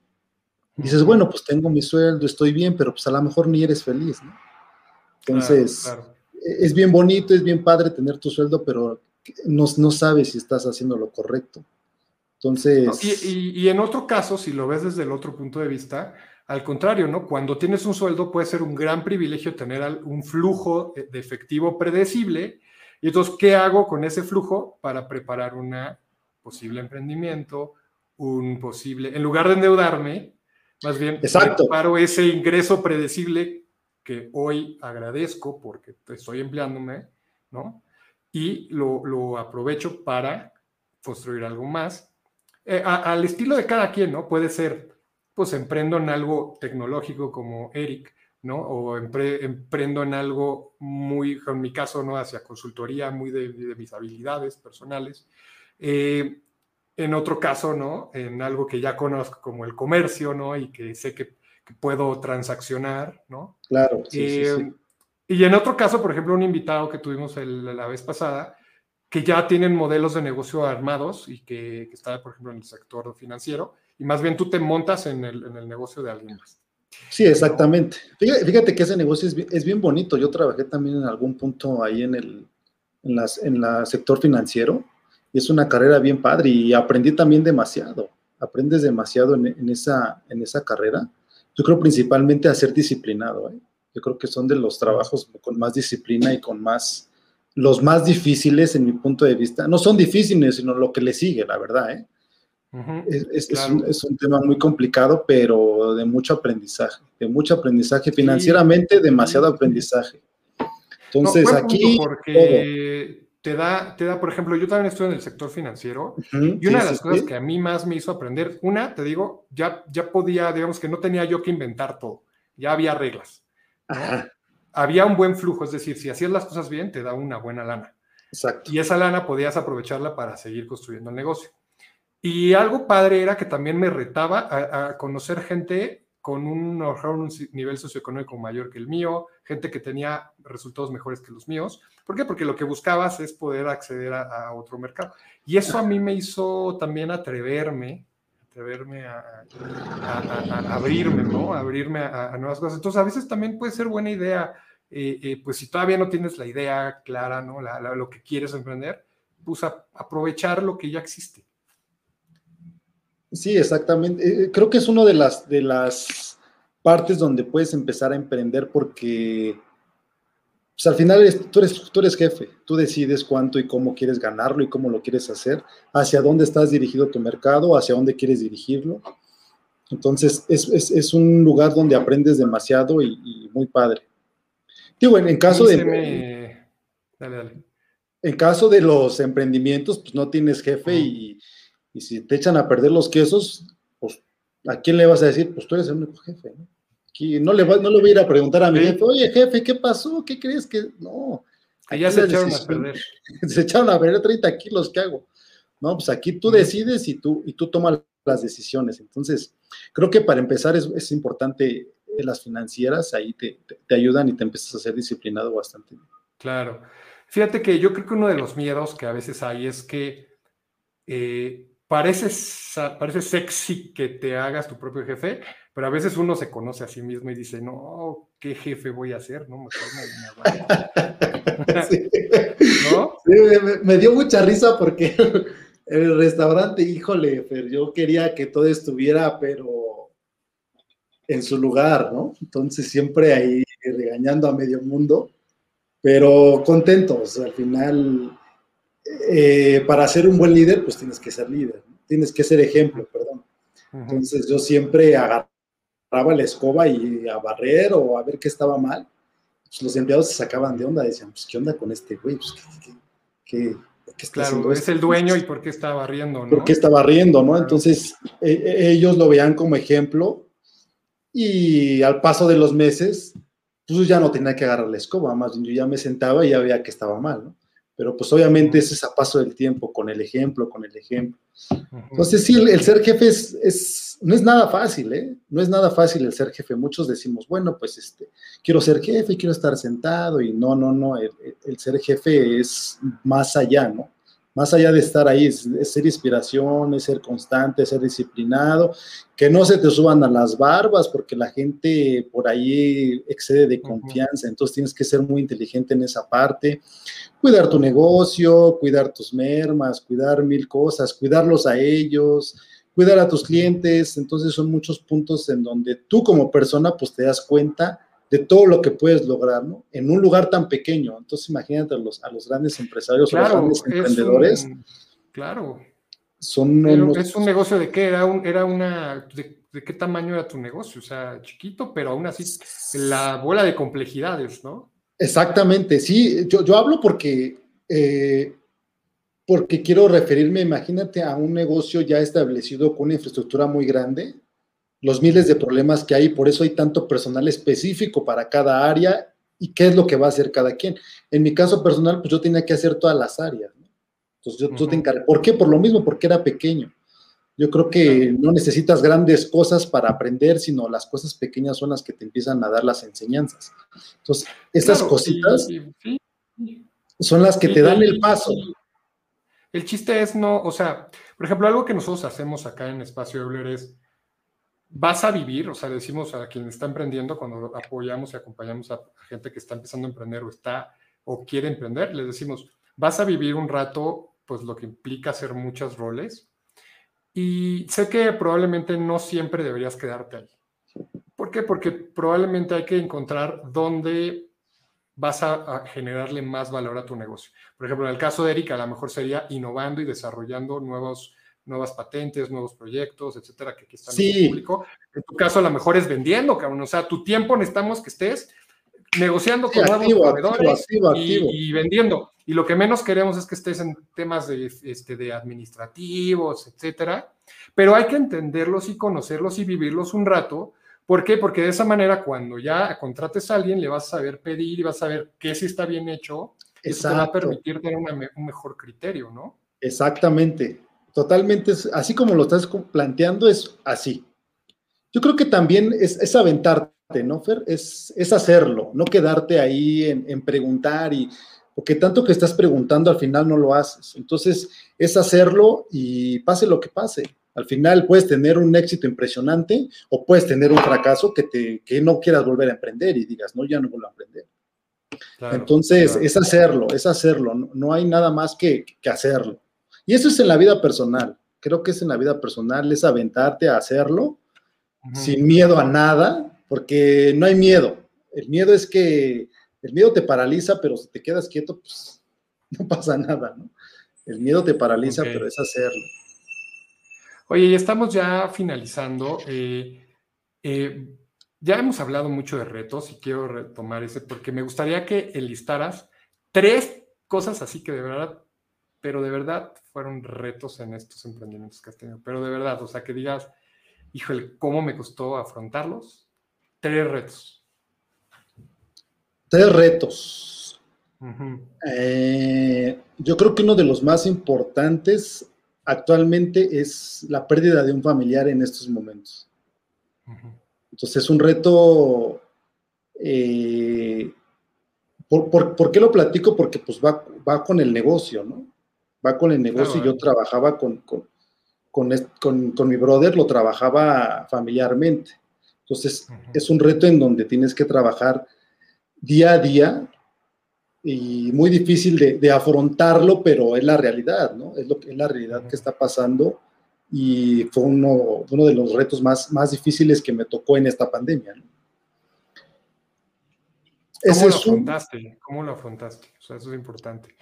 dices, bueno, pues tengo mi sueldo, estoy bien, pero pues a lo mejor ni eres feliz, ¿no? Entonces, e-, es bien bonito, es bien padre tener tu sueldo, pero no, no sabes si estás haciendo lo correcto. Entonces... y, en otro caso, si lo ves desde el otro punto de vista, al contrario, ¿no? Cuando tienes un sueldo puede ser un gran privilegio tener un flujo de efectivo predecible. Y entonces, ¿qué hago con ese flujo para preparar un posible emprendimiento, un posible, en lugar de endeudarme, Más bien, Exacto. paro ese ingreso predecible que hoy agradezco porque estoy empleándome, ¿no? Y lo, lo aprovecho para construir algo más. Eh, a, al estilo de cada quien, ¿no? Puede ser, pues emprendo en algo tecnológico como Eric, ¿no? O empre, emprendo en algo muy, en mi caso, ¿no? Hacia consultoría, muy de, de mis habilidades personales. Eh, en otro caso, ¿no? En algo que ya conozco como el comercio, ¿no? Y que sé que, que puedo transaccionar, ¿no? Claro. Sí, eh, sí, sí. Y en otro caso, por ejemplo, un invitado que tuvimos el, la vez pasada, que ya tienen modelos de negocio armados y que, que, está, por ejemplo, en el sector financiero, y más bien tú te montas en el, en el negocio de alguien más. Sí, exactamente. Fíjate, fíjate, que ese negocio es bien, es bien, bonito. Yo trabajé también en algún punto ahí en el en las, en la sector financiero y es una carrera bien padre y aprendí también demasiado. Aprendes demasiado en, en esa, en esa carrera. Yo creo principalmente a ser disciplinado. ¿eh? Yo creo que son de los trabajos con más disciplina y con más, los más difíciles en mi punto de vista. No son difíciles, sino lo que le sigue, la verdad. ¿eh? Uh -huh, es, es, claro. es, un, es, un, tema muy complicado, pero de mucho aprendizaje, de mucho aprendizaje, financieramente sí. demasiado aprendizaje. Entonces, no, aquí... Porque te da, te da, por ejemplo, yo también estoy en el sector financiero uh -huh, y una sí, de las sí, cosas que a mí más me hizo aprender, una, te digo, ya, ya podía, digamos que no tenía yo que inventar todo, ya había reglas. Ajá. Había un buen flujo, es decir, si hacías las cosas bien, te da una buena lana. Exacto. Y esa lana podías aprovecharla para seguir construyendo el negocio. Y algo padre era que también me retaba a, a conocer gente con un, un, nivel socioeconómico mayor que el mío, gente que tenía resultados mejores que los míos. ¿Por qué? Porque lo que buscabas es poder acceder a, otro mercado. Y eso a mí me hizo también atreverme, atreverme a, abrirme, ¿no? Abrirme a, nuevas cosas. Entonces, a veces también puede ser buena idea, eh, eh, pues si todavía no tienes la idea clara, ¿no? Lo que quieres emprender, pues aprovechar lo que ya existe. Sí, exactamente. Eh, creo que es una de las, de las partes donde puedes empezar a emprender porque pues, al final eres, tú, eres, tú eres jefe, tú decides cuánto y cómo quieres ganarlo y cómo lo quieres hacer, hacia dónde estás dirigido tu mercado, hacia dónde quieres dirigirlo. Entonces, es, es, es un lugar donde aprendes demasiado y, y muy padre. Digo, en, en caso de... Me... Dale, dale. En caso de los emprendimientos, pues no tienes jefe y y si te echan a perder los quesos, ¿a quién le vas a decir? Pues tú eres el único jefe, ¿no? Aquí no le, va, no le voy a ir a preguntar a mi jefe, oye, jefe, ¿qué pasó? ¿Qué crees que...? No. Allá se echaron a perder. Se echaron a perder 30 kilos, ¿qué hago? No, pues aquí tú decides y tú, y tú tomas las decisiones. Entonces, creo que para empezar es, es importante las financieras, ahí te, te, te, ayudan y te empiezas a ser disciplinado bastante. Claro. Fíjate que yo creo que uno de los miedos que a veces hay es que eh, parece, parece sexy que te hagas tu propio jefe, pero a veces uno se conoce a sí mismo y dice, no, ¿qué jefe voy a ser? No, mejor me, me sí. ¿No? Sí, me, me, dio mucha risa porque el restaurante, híjole, pero yo quería que todo estuviera, pero en su lugar, ¿no? Entonces siempre ahí regañando a medio mundo, pero contentos, al final eh, para ser un buen líder, pues tienes que ser líder, tienes que ser ejemplo, perdón. Entonces yo siempre agarraba la escoba y a barrer o a ver qué estaba mal. Pues los empleados se sacaban de onda, decían, pues qué onda con este güey, pues qué, qué, qué está claro, es el dueño y por qué está barriendo, ¿no? ¿Por qué está barriendo, no? Entonces eh, ellos lo veían como ejemplo y al paso de los meses, pues ya no tenía que agarrar la escoba, más bien yo ya me sentaba y ya veía que estaba mal, ¿no? Pero pues obviamente ese es a paso del tiempo, con el ejemplo, con el ejemplo. Entonces sí, el, el ser jefe es, es, no es nada fácil, ¿eh? No es nada fácil el ser jefe. Muchos decimos, bueno, pues este, quiero ser jefe, quiero estar sentado, y no, no, no, el, el ser jefe es más allá, ¿no? Más allá de estar ahí, es, es, ser inspiración, es ser constante, es ser disciplinado, que no se te suban a las barbas, porque la gente por ahí excede de confianza, entonces tienes que ser muy inteligente en esa parte, cuidar tu negocio, cuidar tus mermas, cuidar mil cosas, cuidarlos a ellos, cuidar a tus clientes, entonces son muchos puntos en donde tú como persona pues te das cuenta de todo lo que puedes lograr, ¿no? En un lugar tan pequeño. Entonces, imagínate a los, a los grandes empresarios, claro, a los grandes emprendedores. Un, claro. Son Pero unos... Es un negocio de qué? Era, un, era una. De, de qué tamaño era tu negocio, o sea, chiquito, pero aún así la bola de complejidades, ¿no? Exactamente, sí, yo, yo hablo porque, eh, porque quiero referirme, imagínate, a un negocio ya establecido con una infraestructura muy grande, los miles de problemas que hay, por eso hay tanto personal específico para cada área y qué es lo que va a hacer cada quien. En mi caso personal, pues yo tenía que hacer todas las áreas, ¿no? Entonces yo, te encargué. ¿Por qué? Por lo mismo, porque era pequeño. Yo creo que no necesitas grandes cosas para aprender, sino las cosas pequeñas son las que te empiezan a dar las enseñanzas. Entonces, esas cositas son las que te dan el paso. El chiste es no, o sea, por ejemplo, algo que nosotros hacemos acá en Espacio Euler es, vas a vivir, o sea, decimos a quien está emprendiendo, cuando apoyamos y acompañamos a gente que está empezando a emprender o está o quiere emprender, les decimos, vas a vivir un rato, pues lo que implica hacer muchos roles, y sé que probablemente no siempre deberías quedarte ahí. ¿Por qué? Porque probablemente hay que encontrar dónde vas a, generarle más valor a tu negocio. Por ejemplo, en el caso de Erika, a lo mejor sería innovando y desarrollando nuevos, nuevas patentes, nuevos proyectos, etcétera, que aquí están en el público. En tu caso, a lo mejor es vendiendo, cabrón. O sea, tu tiempo necesitamos que estés negociando con nuevos proveedores y, vendiendo. Y lo que menos queremos es que estés en temas de, este, de administrativos, etcétera. Pero hay que entenderlos y conocerlos y vivirlos un rato. ¿Por qué? Porque de esa manera, cuando ya contrates a alguien, le vas a saber pedir y vas a saber qué sí está bien hecho. Eso te va a permitir tener un mejor criterio, ¿no? Exactamente. Totalmente, así como lo estás planteando, es así. Yo creo que también es, es aventarte ¿no, Fer? Es, es hacerlo, no quedarte ahí en, preguntar y porque tanto que estás preguntando al final no lo haces. Entonces, es hacerlo y pase lo que pase. Al final puedes tener un éxito impresionante o puedes tener un fracaso que, te, que no quieras volver a emprender y digas, no, ya no vuelvo a emprender. Entonces, es hacerlo, es hacerlo. No, hay nada más que, que, hacerlo. Y eso es en la vida personal. Creo que es en la vida personal, es aventarte a hacerlo sin miedo a nada porque no hay miedo. El miedo es que el miedo te paraliza, pero si te quedas quieto, pues no pasa nada, ¿no? El miedo te paraliza, pero es hacerlo. Oye, y estamos ya finalizando. Eh, eh, ya hemos hablado mucho de retos y quiero retomar ese porque me gustaría que enlistaras tres cosas así que de verdad, pero de verdad fueron retos en estos emprendimientos que has tenido. Pero de verdad, o sea, que digas, híjole, ¿cómo me costó afrontarlos? Tres retos. Tres retos. Eh, yo creo que uno de los más importantes actualmente es la pérdida de un familiar en estos momentos. Entonces es un reto... Eh, por, qué lo platico? Porque pues va, va, con el negocio, ¿no? Va con el negocio y yo trabajaba con, con, con, mi brother, lo trabajaba familiarmente. Entonces, es un reto en donde tienes que trabajar día a día y muy difícil de, afrontarlo, pero es la realidad, ¿no? Es, lo es la realidad que está pasando y fue uno, uno de los retos más, más difíciles que me tocó en esta pandemia. ¿Cómo lo afrontaste? ¿Cómo lo afrontaste? O sea, eso es importante.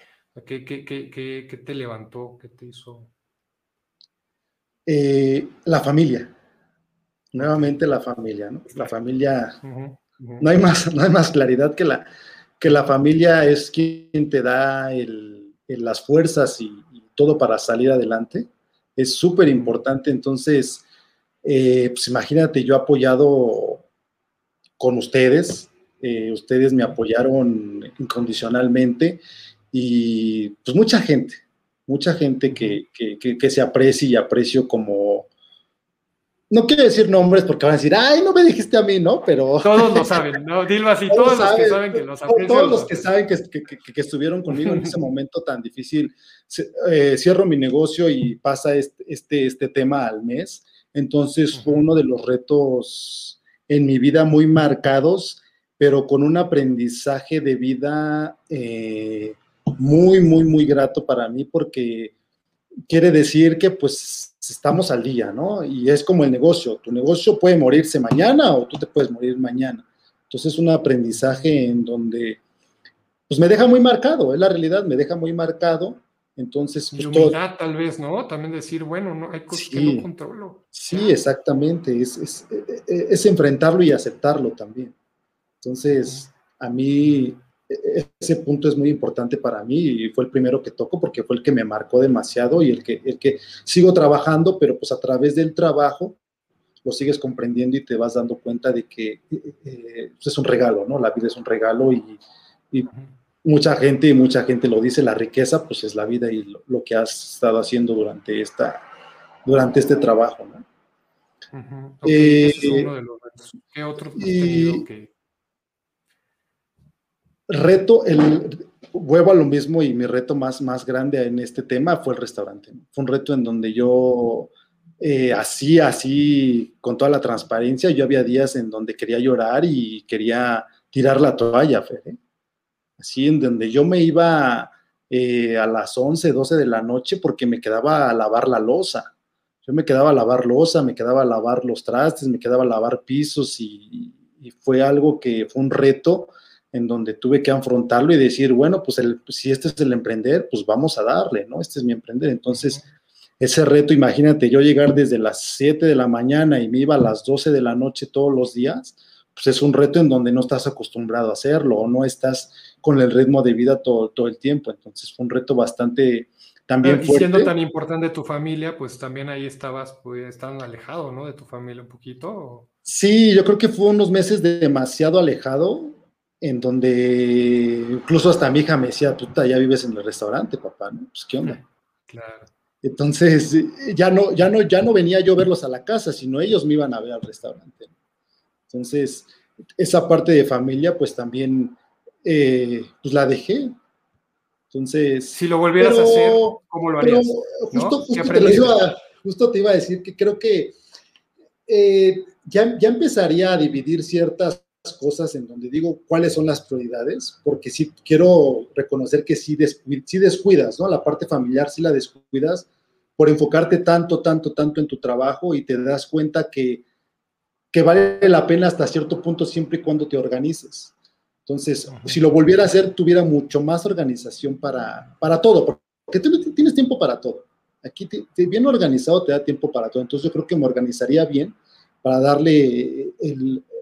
¿Qué, qué te levantó? ¿Qué te hizo? Eh, la familia nuevamente la familia, ¿no? La familia, No, hay más, no hay más claridad que la, que la familia es quien te da las fuerzas y, todo para salir adelante. Es súper importante, entonces, eh, pues imagínate, yo apoyado con ustedes, eh, ustedes me apoyaron incondicionalmente y pues mucha gente, mucha gente que, que, que se aprecia y aprecio como, no quiero decir nombres porque van a decir, ay, no me dijiste a mí, ¿no? Pero. Todos lo saben, ¿no? Dilo así, todos, los que saben que los aprecio. Todos los que saben que, estuvieron conmigo en ese momento tan difícil. Eh, cierro mi negocio y pasa este, este, este, tema al mes. Entonces fue uno de los retos en mi vida muy marcados, pero con un aprendizaje de vida eh, muy, muy, muy grato para mí porque quiere decir que pues estamos al día, ¿no? Y es como el negocio, tu negocio puede morirse mañana o tú te puedes morir mañana. Entonces es un aprendizaje en donde pues me deja muy marcado, es la realidad, me deja muy marcado Entonces, pues, humildad, tal vez, ¿no? También decir, bueno, no hay cosas que no controlo. Sí, exactamente. Es, es, es, enfrentarlo y aceptarlo también. Entonces, a mí ese punto es muy importante para mí y fue el primero que toco porque fue el que me marcó demasiado y el que, el que sigo trabajando, pero pues a través del trabajo lo sigues comprendiendo y te vas dando cuenta de que eh, pues, es un regalo, ¿no? La vida es un regalo y, y mucha gente, y mucha gente lo dice, la riqueza pues es la vida y lo, que has estado haciendo durante, esta, durante este trabajo, ¿no? Eh, es uno de los ¿Qué otro que... Reto, el, vuelvo a lo mismo y mi reto más, más grande en este tema fue el restaurante. Fue un reto en donde yo eh, así, así, con toda la transparencia, yo había días en donde quería llorar y quería tirar la toalla, Fede así en donde yo me iba eh, a las 11, 12 de la noche porque me quedaba a lavar la losa. Yo me quedaba a lavar losa, me quedaba a lavar los trastes, me quedaba a lavar pisos y, fue algo que fue un reto en donde tuve que afrontarlo y decir, bueno, pues si este es el emprender, pues vamos a darle, ¿no? Este es mi emprender. Entonces, ese reto, imagínate, yo llegar desde las 7 de la mañana y me iba a las 12 de la noche todos los días, pues es un reto en donde no estás acostumbrado a hacerlo o no estás con el ritmo de vida todo, todo el tiempo. Entonces fue un reto bastante también fuerte. Y siendo tan importante tu familia, pues también ahí estabas, pues, tan alejado, ¿no? De tu familia un poquito. Sí, yo creo que fue unos meses demasiado alejado, en donde incluso hasta mi hija me decía, puta, ya vives en el restaurante, papá, ¿no? Pues, ¿qué onda? Claro. Entonces, ya no, ya no, ya no venía yo a verlos a la casa, sino ellos me iban a ver al restaurante. Entonces, esa parte de familia, pues también eh, pues la dejé. Entonces. Si lo volvieras a hacer, ¿cómo lo harías? justo, te iba, justo, te iba, a decir que creo que eh, ya, ya empezaría a dividir ciertas cosas en donde digo cuáles son las prioridades, porque sí quiero reconocer que sí, descuidas, ¿no? La parte familiar sí la descuidas por enfocarte tanto, tanto, tanto en tu trabajo y te das cuenta que, que vale la pena hasta cierto punto siempre y cuando te organices. Entonces, si lo volviera a hacer, tuviera mucho más organización para, para todo, porque tú tienes tiempo para todo. Aquí bien organizado te da tiempo para todo. Entonces, yo creo que me organizaría bien para darle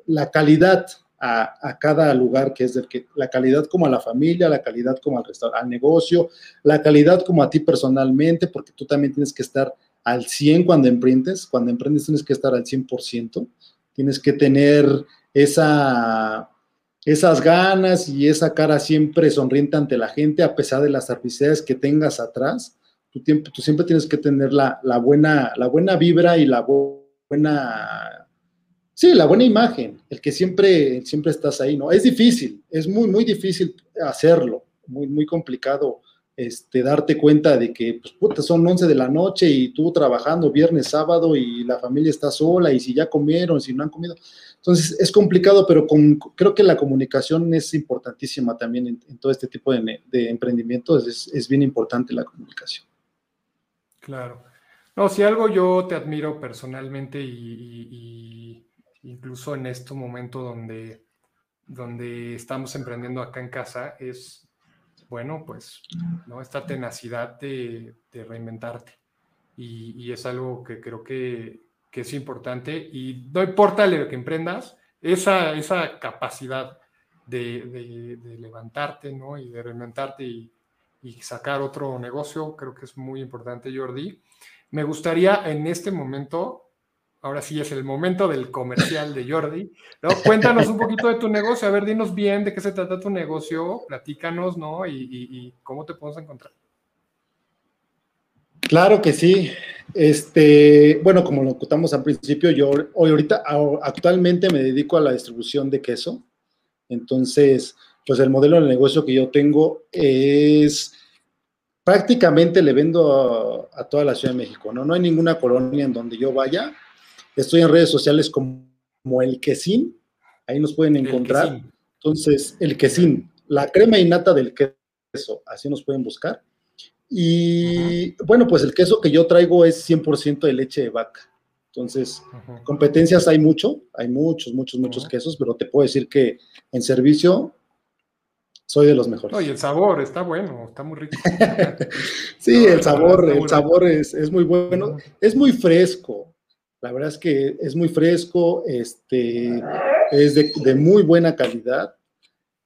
la calidad a, cada lugar, que es el que, la calidad como a la familia, la calidad como al, al negocio, la calidad como a ti personalmente, porque tú también tienes que estar al 100 cuando emprendes. Cuando emprendes tienes que estar al 100%. Tienes que tener esa esas ganas y esa cara siempre sonriente ante la gente, a pesar de las adversidades que tengas atrás, tú, tú siempre tienes que tener la, buena, la buena vibra y la buena, sí, la buena imagen, el que siempre, siempre estás ahí, ¿no? Es difícil, es muy, muy difícil hacerlo, muy, muy complicado este, darte cuenta de que, pues, son 11 de la noche y tú trabajando viernes, sábado y la familia está sola y si ya comieron, si no han comido. Entonces, es complicado, pero con, creo que la comunicación es importantísima también en, todo este tipo de, de emprendimientos, es, es, bien importante la comunicación. Claro. No, si algo yo te admiro personalmente y, incluso en este momento donde, donde estamos emprendiendo acá en casa, es bueno, pues, ¿no? Esta tenacidad de, reinventarte. Y, es algo que creo que, es importante. Y no importa lo que emprendas, esa, esa capacidad de, levantarte, ¿no? Y de reinventarte y, sacar otro negocio, creo que es muy importante, Jordi. Me gustaría en este momento ahora sí es el momento del comercial de Jordi. ¿no? Cuéntanos un poquito de tu negocio, a ver, dinos bien de qué se trata tu negocio, platícanos, ¿no? Y, cómo te podemos encontrar. Claro que sí. Este, bueno, como lo contamos al principio, yo hoy ahorita actualmente me dedico a la distribución de queso. Entonces, pues el modelo de negocio que yo tengo es prácticamente le vendo a, a, toda la Ciudad de México, ¿no? No hay ninguna colonia en donde yo vaya Estoy en redes sociales como, El Quesín, ahí nos pueden encontrar. Entonces, El Quesín, la crema innata del queso, así nos pueden buscar. Y bueno, pues el queso que yo traigo es 100% de leche de vaca. Entonces, competencias hay mucho, hay muchos, muchos, muchos quesos, pero te puedo decir que en servicio soy de los mejores. Oye, el sabor está bueno, está muy rico. sí, el sabor, el sabor es, es, muy bueno, es muy fresco. La verdad es que es muy fresco, este, es de, de muy buena calidad.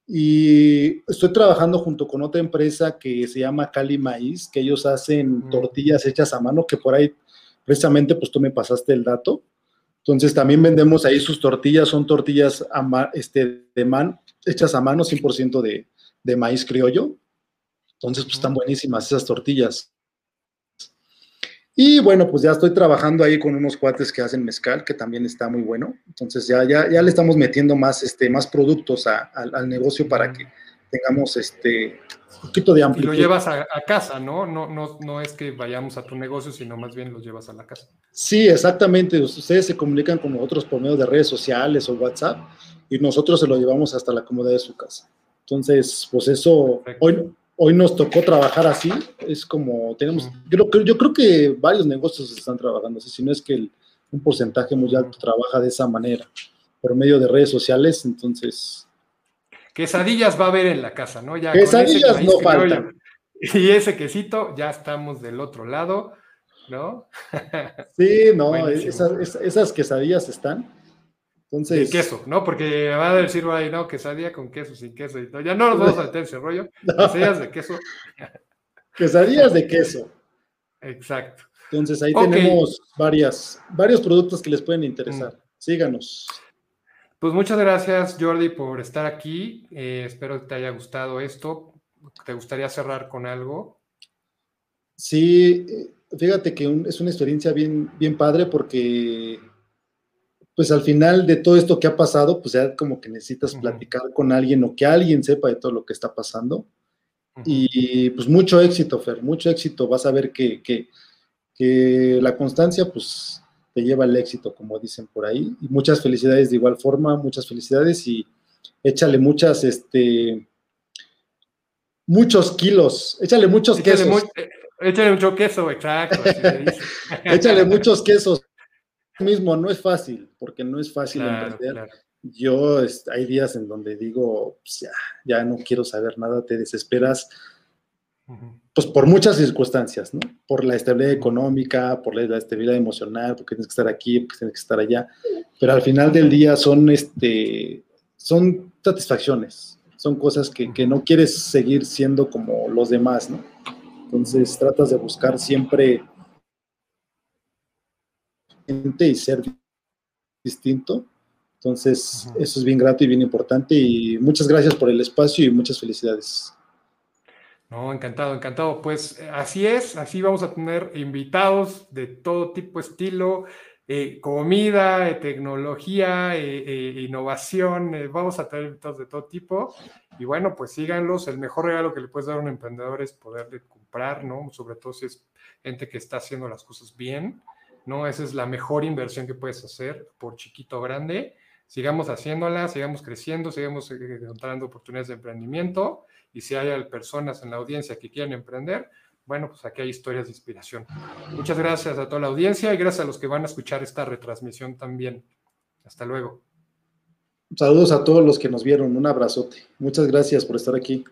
Y estoy trabajando junto con otra empresa que se llama Cali Maíz, que ellos hacen tortillas hechas a mano, que por ahí precisamente pues tú me pasaste el dato. Entonces también vendemos ahí sus tortillas, son tortillas este, de man, hechas a mano, 100% de, de maíz criollo. Entonces pues están buenísimas esas tortillas. Y bueno, pues ya estoy trabajando ahí con unos cuates que hacen mezcal, que también está muy bueno. Entonces ya, ya, ya le estamos metiendo más, este, más productos al negocio para que tengamos este un poquito de amplitud. Y lo llevas a, casa, ¿no? ¿no? No, no es que vayamos a tu negocio, sino más bien los llevas a la casa. Sí, exactamente. Ustedes se comunican con nosotros por medio de redes sociales o WhatsApp y nosotros se lo llevamos hasta la comodidad de su casa. Entonces, pues eso, hoy, hoy nos tocó trabajar así, es como tenemos, yo, yo creo que varios negocios están trabajando así, si no es que un porcentaje muy alto trabaja de esa manera, por medio de redes sociales, entonces... Quesadillas va a haber en la casa, ¿no? Ya Quesadillas no faltan. Y ese quesito, ya estamos del otro lado, ¿no? Sí, no, esas, esas quesadillas están. Entonces, de queso, ¿no? Porque va a decir ahí, no, quesadilla con queso, sin queso. Y todo. Ya no nos vamos a meter ese rollo. Quesadillas de queso. Quesadillas de queso. Exacto. Entonces ahí tenemos varias, varios productos que les pueden interesar. Mm. Síganos. Pues muchas gracias, Jordi, por estar aquí. Eh, espero que te haya gustado esto. ¿Te gustaría cerrar con algo? Sí, eh, fíjate que es una experiencia bien, bien padre porque pues al final de todo esto que ha pasado, pues ya como que necesitas platicar con alguien o que alguien sepa de todo lo que está pasando. Y pues mucho éxito, Fer, mucho éxito. Vas a ver que, que, la constancia, pues te lleva al éxito, como dicen por ahí. Y muchas felicidades de igual forma, muchas felicidades y échale muchas, este, muchos kilos, échale muchos quesos. Eh, échale mucho queso, exacto. échale muchos quesos mismo no es fácil, porque no es fácil emprender. Yo hay días en donde digo, pues ya, ya no quiero saber nada, te desesperas, pues por muchas circunstancias, ¿no? Por la estabilidad económica, por la, estabilidad emocional, porque tienes que estar aquí, porque tienes que estar allá, pero al final del día son, este, son satisfacciones, son cosas que, que no quieres seguir siendo como los demás, ¿no? Entonces tratas de buscar siempre y ser distinto. Entonces, eso es bien grato y bien importante. Y muchas gracias por el espacio y muchas felicidades. No, encantado, encantado. Pues eh, así es, así vamos a tener invitados de todo tipo, estilo, eh, comida, eh, tecnología, innovación. vamos a tener invitados de todo tipo. Y bueno, pues síganlos. El mejor regalo que le puedes dar a un emprendedor es poderle comprar, ¿no? Sobre todo si es gente que está haciendo las cosas bien. ¿No? Esa es la mejor inversión que puedes hacer, por chiquito o grande. Sigamos haciéndola, sigamos creciendo, sigamos eh, encontrando oportunidades de emprendimiento y si hay personas en la audiencia que quieren emprender, bueno, pues aquí hay historias de inspiración. Muchas gracias a toda la audiencia y gracias a los que van a escuchar esta retransmisión también. Hasta luego. Saludos a todos los que nos vieron. Un abrazote. Muchas gracias por estar aquí.